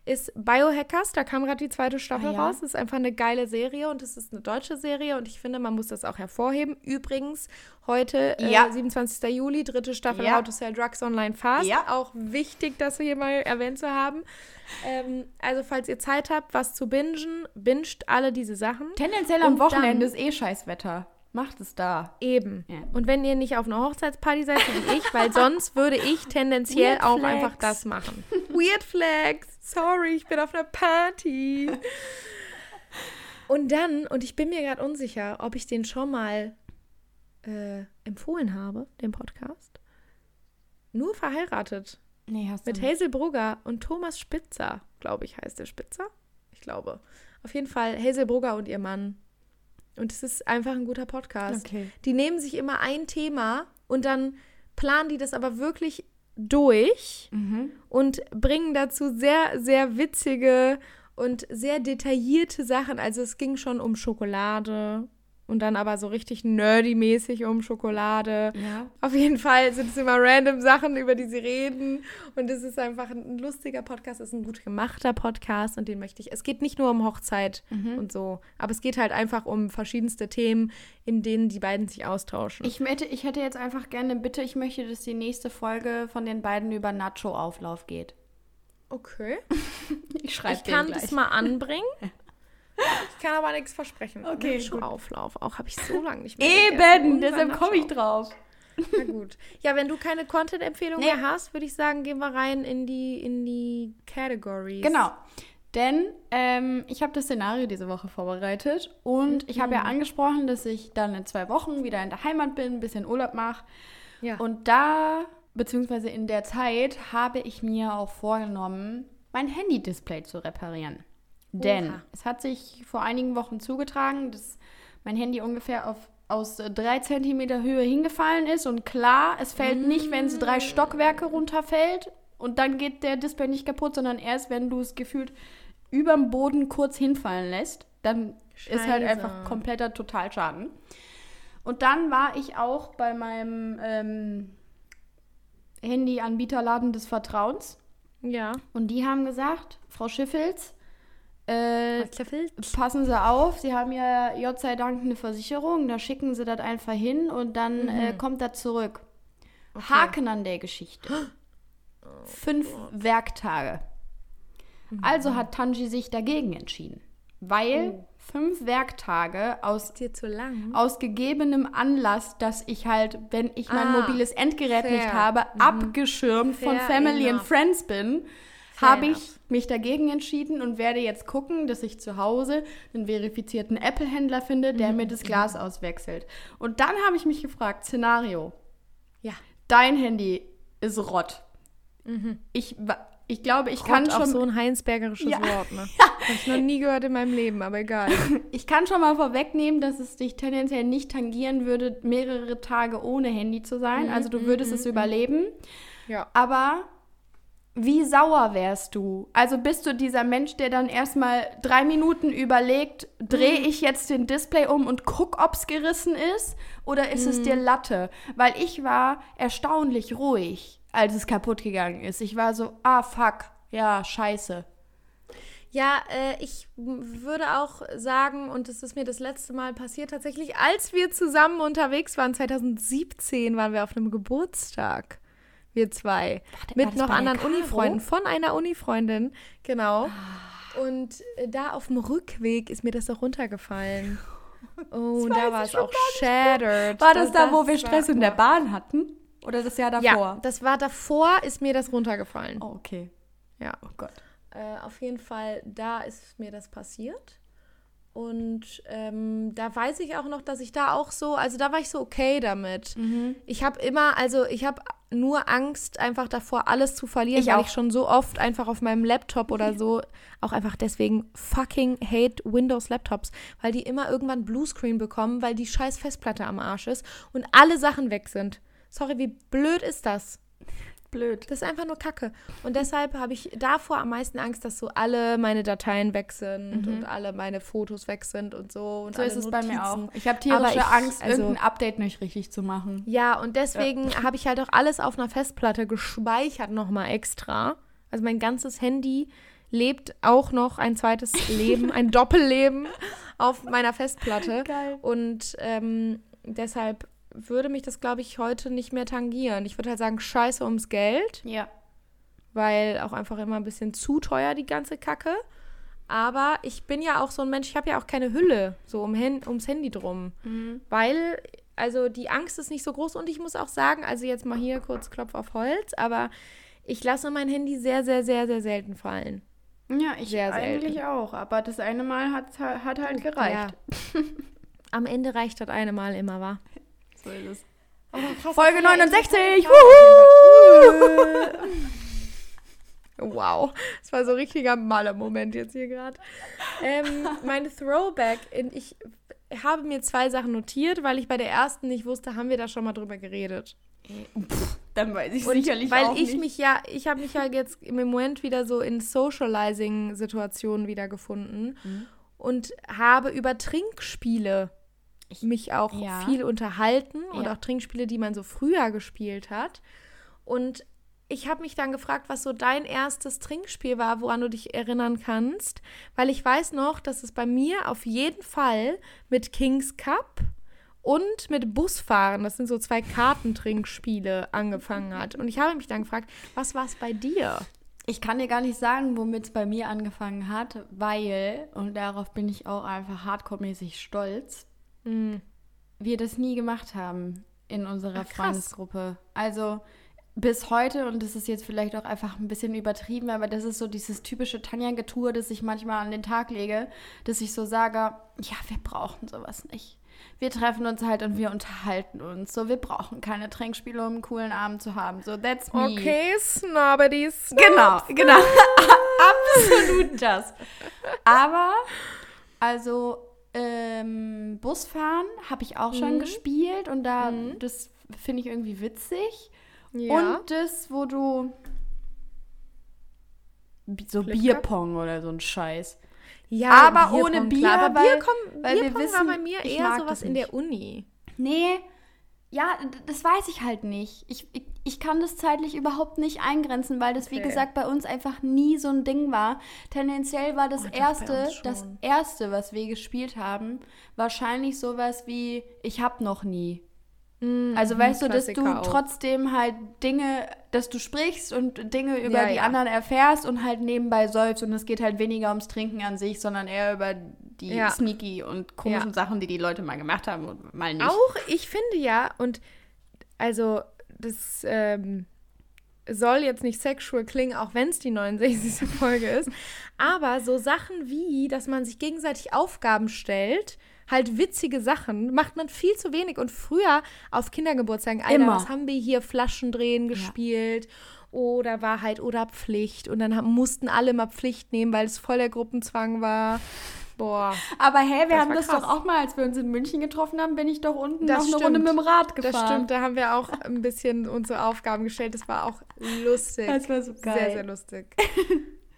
Speaker 3: ist Biohackers. Da kam gerade die zweite Staffel
Speaker 2: Ah, ja?
Speaker 3: raus. Das ist einfach eine geile Serie und es ist eine deutsche Serie und ich finde, man muss das auch hervorheben. Übrigens, heute,
Speaker 2: Ja.
Speaker 3: äh, 27. Juli, dritte Staffel
Speaker 2: Ja.
Speaker 3: How to Sell Drugs Online Fast.
Speaker 2: Ja.
Speaker 3: Auch wichtig, das hier mal erwähnt zu haben. Ähm, also, falls ihr Zeit habt, was zu bingen, binget alle diese Sachen.
Speaker 2: Tendenziell am
Speaker 3: Und
Speaker 2: Wochenende ist eh Scheißwetter. Macht es da.
Speaker 3: Eben.
Speaker 2: Ja.
Speaker 3: Und wenn ihr nicht auf einer Hochzeitsparty seid, so wie ich, weil sonst würde ich tendenziell
Speaker 2: Weird
Speaker 3: auch einfach das machen. Weird Flex. Sorry, ich bin auf einer Party. Und dann, und ich bin mir gerade unsicher, ob ich den schon mal äh, empfohlen habe, den Podcast. Nur verheiratet.
Speaker 2: Nee, hast
Speaker 3: Mit Hazel Brugger und Thomas Spitzer, glaube ich, heißt der Spitzer. Ich glaube. Auf jeden Fall Hazel Brugger und ihr Mann. Und es ist einfach ein guter Podcast.
Speaker 2: Okay.
Speaker 3: Die nehmen sich immer ein Thema und dann planen die das aber wirklich durch
Speaker 2: Mhm.
Speaker 3: und bringen dazu sehr, sehr witzige und sehr detaillierte Sachen. Also es ging schon um Schokolade, und dann aber so richtig nerdy-mäßig um Schokolade.
Speaker 2: Ja.
Speaker 3: Auf jeden Fall sind es immer random Sachen, über die sie reden. Und es ist einfach ein lustiger Podcast, es ist ein gut gemachter Podcast und den möchte ich. Es geht nicht nur um Hochzeit
Speaker 2: Mhm.
Speaker 3: und so, aber es geht halt einfach um verschiedenste Themen, in denen die beiden sich austauschen.
Speaker 2: Ich hätte, ich hätte jetzt einfach gerne Bitte, ich möchte, dass die nächste Folge von den beiden über Nacho-Auflauf geht.
Speaker 3: okay.
Speaker 2: Ich schreibe
Speaker 3: Ich kann das mal anbringen. Ich kann aber nichts versprechen.
Speaker 2: Okay.
Speaker 3: Auflauf. Auch habe ich so lange nicht mehr.
Speaker 2: Eben, deshalb komme ich drauf.
Speaker 3: Na gut. Ja, wenn du keine Content-Empfehlung
Speaker 2: Nee.
Speaker 3: mehr hast, würde ich sagen, gehen wir rein in die, in die Categories.
Speaker 2: Genau. Denn ähm, ich habe das Szenario diese Woche vorbereitet und ich habe ja angesprochen, dass ich dann in zwei Wochen wieder in der Heimat bin, ein bisschen Urlaub mache.
Speaker 3: Ja.
Speaker 2: Und da, beziehungsweise in der Zeit, habe ich mir auch vorgenommen, mein Handy-Display zu reparieren. Denn
Speaker 3: Oha.
Speaker 2: es hat sich vor einigen Wochen zugetragen, dass mein Handy ungefähr auf, aus äh, drei Zentimeter Höhe hingefallen ist. Und klar, es fällt nicht, wenn es drei Stockwerke runterfällt. Und dann geht der Display nicht kaputt, sondern erst, wenn du es gefühlt überm Boden kurz hinfallen lässt. Dann ist halt
Speaker 3: Scheiße.
Speaker 2: einfach kompletter Totalschaden. Und dann war ich auch bei meinem ähm, Handyanbieterladen des Vertrauens.
Speaker 3: ja.
Speaker 2: Und die haben gesagt, Frau Schiffels, äh, passen Sie auf, Sie haben ja Gott sei Dank eine Versicherung, da schicken Sie das einfach hin und dann äh, kommt das zurück. Haken an der Geschichte. Fünf Werktage. Also hat Tanji sich dagegen entschieden. Weil fünf Werktage aus
Speaker 3: Ist dir zu lang?
Speaker 2: aus gegebenem Anlass, dass ich halt, wenn ich mein
Speaker 3: Ah,
Speaker 2: mobiles Endgerät
Speaker 3: fair.
Speaker 2: nicht habe, abgeschirmt von
Speaker 3: Fair
Speaker 2: Family and
Speaker 3: enough.
Speaker 2: Friends bin, habe ich. Mich dagegen entschieden und werde jetzt gucken, dass ich zu Hause einen verifizierten Apple-Händler finde, der
Speaker 3: Mhm.
Speaker 2: mir das Glas auswechselt. Und dann habe ich mich gefragt, Szenario,
Speaker 3: Ja.
Speaker 2: dein Handy ist Rott. Ich, wa- ich glaube, ich kann
Speaker 3: Kann auch
Speaker 2: schon
Speaker 3: so ein heinsbergerisches
Speaker 2: Ja.
Speaker 3: Wort, ne? Hab ich noch nie gehört in meinem Leben, aber egal.
Speaker 2: Ich kann schon mal vorwegnehmen, dass es dich tendenziell nicht tangieren würde, mehrere Tage ohne Handy zu sein. Also du würdest es überleben.
Speaker 3: Ja.
Speaker 2: Aber wie sauer wärst du? Also bist du dieser Mensch, der dann erstmal drei Minuten überlegt, drehe ich jetzt den Display um und guck, ob's gerissen ist? Oder ist es dir Latte? Weil ich war erstaunlich ruhig, als es kaputt gegangen ist. Ich war so, ah fuck, ja, scheiße.
Speaker 3: Ja, äh, ich würde auch sagen, und das ist mir das letzte Mal passiert, tatsächlich, als wir zusammen unterwegs waren, 2017, waren wir auf einem Geburtstag. Wir zwei.
Speaker 2: war
Speaker 3: mit
Speaker 2: das
Speaker 3: noch anderen? Unifreunden. Von einer Unifreundin, genau. Und äh, da auf dem Rückweg ist mir das doch runtergefallen. Oh, und da war es auch shattered.
Speaker 2: War das da, wo wir
Speaker 3: war-
Speaker 2: Stress in der Bahn hatten? Oder das Jahr davor?
Speaker 3: Ja, das war davor, ist mir das runtergefallen.
Speaker 2: Oh, okay.
Speaker 3: Ja.
Speaker 2: Oh Gott.
Speaker 3: Äh, auf jeden Fall, da ist mir das passiert. Und ähm, da weiß ich auch noch, dass ich da auch so, also da war ich so okay damit.
Speaker 2: Mhm.
Speaker 3: Ich habe immer, also ich habe nur Angst einfach davor, alles zu verlieren,
Speaker 2: Ich
Speaker 3: weil
Speaker 2: auch.
Speaker 3: ich schon so oft einfach auf meinem Laptop oder so, auch einfach deswegen fucking hate Windows-Laptops, weil die immer irgendwann Bluescreen bekommen, weil die scheiß Festplatte am Arsch ist und alle Sachen weg sind. Sorry, wie blöd ist das?
Speaker 2: Blöd.
Speaker 3: Das ist einfach nur Kacke. Und deshalb habe ich davor am meisten Angst, dass so alle meine Dateien weg sind und alle meine Fotos weg sind und so. Und
Speaker 2: Mhm. So ist es bei mir
Speaker 3: Notizen.
Speaker 2: auch. Ich habe tierische
Speaker 3: ich-
Speaker 2: Angst,
Speaker 3: also-
Speaker 2: irgendein Update nicht richtig zu machen.
Speaker 3: Ja, und deswegen habe ich halt auch alles auf einer Festplatte gespeichert nochmal extra. Also mein ganzes Handy lebt auch noch ein zweites Leben, ein Doppelleben auf meiner Festplatte.
Speaker 2: Geil.
Speaker 3: Und ähm, deshalb würde mich das, glaube ich, heute nicht mehr tangieren. Ich würde halt sagen, scheiße ums Geld.
Speaker 2: Ja.
Speaker 3: weil auch einfach immer ein bisschen zu teuer die ganze Kacke. Aber ich bin ja auch so ein Mensch, ich habe ja auch keine Hülle so um Hen ums Handy drum. Weil, also die Angst ist nicht so groß und ich muss auch sagen, also jetzt mal hier kurz Klopf auf Holz, aber ich lasse mein Handy sehr, sehr, sehr, sehr selten fallen.
Speaker 2: Ja, ich
Speaker 3: Sehr
Speaker 2: eigentlich
Speaker 3: selten.
Speaker 2: auch. Aber das eine Mal hat, hat halt gereicht.
Speaker 3: Ja. Am Ende reicht das eine Mal immer, wa?
Speaker 2: So ist es.
Speaker 3: Folge
Speaker 2: Folge 69!
Speaker 3: Wow, das war so ein richtiger Maler-Moment jetzt hier gerade. Ähm, meine Throwback, in, ich habe mir zwei Sachen notiert, weil ich bei der ersten nicht wusste, haben wir da schon mal drüber geredet.
Speaker 2: Dann weiß ich
Speaker 3: Und
Speaker 2: sicherlich
Speaker 3: weil
Speaker 2: auch
Speaker 3: ich
Speaker 2: nicht.
Speaker 3: mich ja, ich habe mich ja jetzt im Moment wieder so in Socializing-Situationen wiedergefunden
Speaker 2: Mhm.
Speaker 3: und habe über Trinkspiele mich auch
Speaker 2: ja.
Speaker 3: viel unterhalten und
Speaker 2: Ja.
Speaker 3: auch Trinkspiele, die man so früher gespielt hat. Und ich habe mich dann gefragt, was so dein erstes Trinkspiel war, woran du dich erinnern kannst, weil ich weiß noch, dass es bei mir auf jeden Fall mit Kings Cup und mit Busfahren, das sind so zwei Kartentrinkspiele, angefangen hat. Und ich habe mich dann gefragt, was war es bei dir?
Speaker 2: Ich kann dir gar nicht sagen, womit es bei mir angefangen hat, weil, und darauf bin ich auch einfach hardcore-mäßig stolz,
Speaker 3: Hm.
Speaker 2: wir das nie gemacht haben in unserer
Speaker 3: Ach.
Speaker 2: Freundesgruppe. Also bis heute, und das ist jetzt vielleicht auch einfach ein bisschen übertrieben, aber das ist so dieses typische Tanja-Getue, das ich manchmal an den Tag lege, dass ich so sage, ja, wir brauchen sowas nicht. Wir treffen uns halt und wir unterhalten uns. So, wir brauchen keine Trinkspiele, um einen coolen Abend zu haben. So, that's me.
Speaker 3: Okay, Snobbedies.
Speaker 2: Genau, genau. Absolut das. Aber, also, ähm, Busfahren habe ich auch schon
Speaker 3: Mhm.
Speaker 2: gespielt und da,
Speaker 3: Mhm.
Speaker 2: das finde ich irgendwie witzig.
Speaker 3: Ja.
Speaker 2: Und das, wo du so
Speaker 3: Flipkart?
Speaker 2: Bierpong oder so ein Scheiß.
Speaker 3: ja,
Speaker 2: aber
Speaker 3: Bierpong,
Speaker 2: ohne Bier,
Speaker 3: klar. Aber
Speaker 2: weil-
Speaker 3: Bierpong,
Speaker 2: weil wir
Speaker 3: Bierpong war
Speaker 2: wissen,
Speaker 3: bei mir eher sowas in der Uni.
Speaker 2: Nee, ja, das weiß ich halt nicht. Ich, ich, ich kann das zeitlich überhaupt nicht eingrenzen, weil das, wie
Speaker 3: Okay.
Speaker 2: gesagt, bei uns einfach nie so ein Ding war. Tendenziell war das
Speaker 3: Oh,
Speaker 2: erste, das erste, was wir gespielt haben, wahrscheinlich sowas wie Ich hab noch nie. Also weißt du, dass du
Speaker 3: Mhm, auch.
Speaker 2: trotzdem halt Dinge, dass du sprichst und Dinge über
Speaker 3: Ja,
Speaker 2: die
Speaker 3: ja.
Speaker 2: anderen erfährst und halt nebenbei säufst und es geht halt weniger ums Trinken an sich, sondern eher über die
Speaker 3: Ja.
Speaker 2: sneaky und komischen
Speaker 3: Ja.
Speaker 2: Sachen, die die Leute mal gemacht haben und mal nicht.
Speaker 3: Auch, ich finde ja, und also das ähm, soll jetzt nicht sexual klingen, auch wenn es die 69. Folge ist, aber so Sachen wie, dass man sich gegenseitig Aufgaben stellt, halt witzige Sachen, macht man viel zu wenig. Und früher auf Kindergeburtstagen, Alter,
Speaker 2: Immer.
Speaker 3: was haben wir hier, Flaschendrehen gespielt oder Wahrheit oder Pflicht und dann haben, mussten alle mal Pflicht nehmen, weil es voll der Gruppenzwang war. Boah.
Speaker 2: Aber hey, wir
Speaker 3: Das
Speaker 2: haben das
Speaker 3: krass.
Speaker 2: doch auch mal, als wir uns in München getroffen haben, bin ich doch unten
Speaker 3: Das
Speaker 2: noch eine
Speaker 3: stimmt.
Speaker 2: Runde mit dem Rad gefahren.
Speaker 3: Das stimmt, da haben wir auch ein bisschen unsere Aufgaben gestellt. Das war auch lustig.
Speaker 2: Das war so geil.
Speaker 3: Sehr, sehr lustig.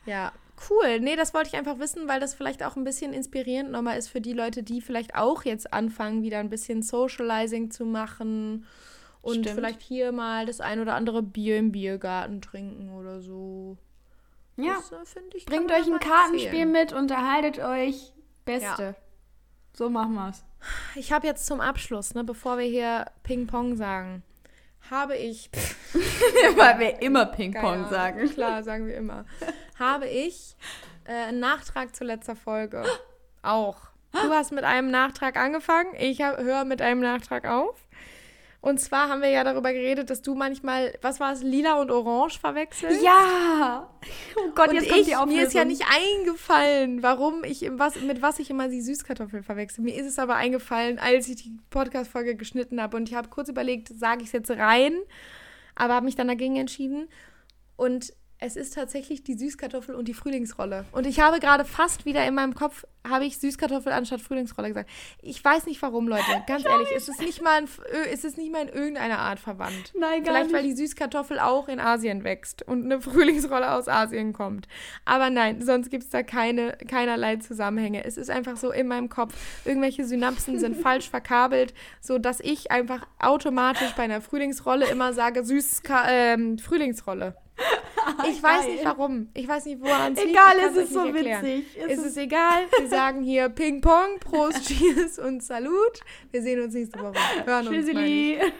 Speaker 3: ja, cool. Nee, das wollte ich einfach wissen, weil das vielleicht auch ein bisschen inspirierend nochmal ist für die Leute, die vielleicht auch jetzt anfangen, wieder ein bisschen Socializing zu machen und
Speaker 2: Stimmt.
Speaker 3: vielleicht hier mal das ein oder andere Bier im Biergarten trinken oder so.
Speaker 2: Ja,
Speaker 3: Das, äh, finde ich.
Speaker 2: bringt euch ein Kartenspiel
Speaker 3: empfehlen.
Speaker 2: mit, unterhaltet euch. Beste. So machen wir's.
Speaker 3: Ich habe jetzt zum Abschluss, ne, bevor wir hier Ping-Pong sagen, habe ich.
Speaker 2: Weil wir immer Ping-Pong sagen.
Speaker 3: Klar, sagen wir immer. Habe ich äh, einen Nachtrag zur letzter Folge. Auch. Du hast mit einem Nachtrag angefangen. Ich höre mit einem Nachtrag auf. Und zwar haben wir ja darüber geredet, dass du manchmal, was war es, lila und orange verwechselst.
Speaker 2: Ja! Oh Gott,
Speaker 3: und
Speaker 2: jetzt
Speaker 3: ich,
Speaker 2: kommt die Auflösung.
Speaker 3: mir ist ja nicht eingefallen, warum ich was, mit was ich immer die Süßkartoffel verwechsel. Mir ist es aber eingefallen, als ich die Podcast-Folge geschnitten habe. Und ich habe kurz überlegt, sage ich es jetzt rein, aber habe mich dann dagegen entschieden. Und es ist tatsächlich die Süßkartoffel und die Frühlingsrolle. Und ich habe gerade fast wieder in meinem Kopf, habe ich Süßkartoffel anstatt Frühlingsrolle gesagt. Ich weiß nicht warum, Leute. Ganz ehrlich, es ist nicht mal, in, es ist nicht mal in irgendeiner Art verwandt.
Speaker 2: Nein, gar
Speaker 3: Vielleicht, weil
Speaker 2: nicht.
Speaker 3: die Süßkartoffel auch in Asien wächst und eine Frühlingsrolle aus Asien kommt. Aber nein, sonst gibt es da keine, keinerlei Zusammenhänge. Es ist einfach so in meinem Kopf, irgendwelche Synapsen sind falsch verkabelt, sodass ich einfach automatisch bei einer Frühlingsrolle immer sage, süß ähm, Frühlingsrolle. Ich weiß
Speaker 2: Geil.
Speaker 3: nicht warum. Ich weiß nicht, woran es liegt.
Speaker 2: Egal, es ist so
Speaker 3: erklären.
Speaker 2: witzig.
Speaker 3: Es ist egal. Wir sagen hier Ping Pong, Prost, Cheers und Salut. Wir sehen uns nächste Woche. Hören uns.
Speaker 2: Tschüsseli.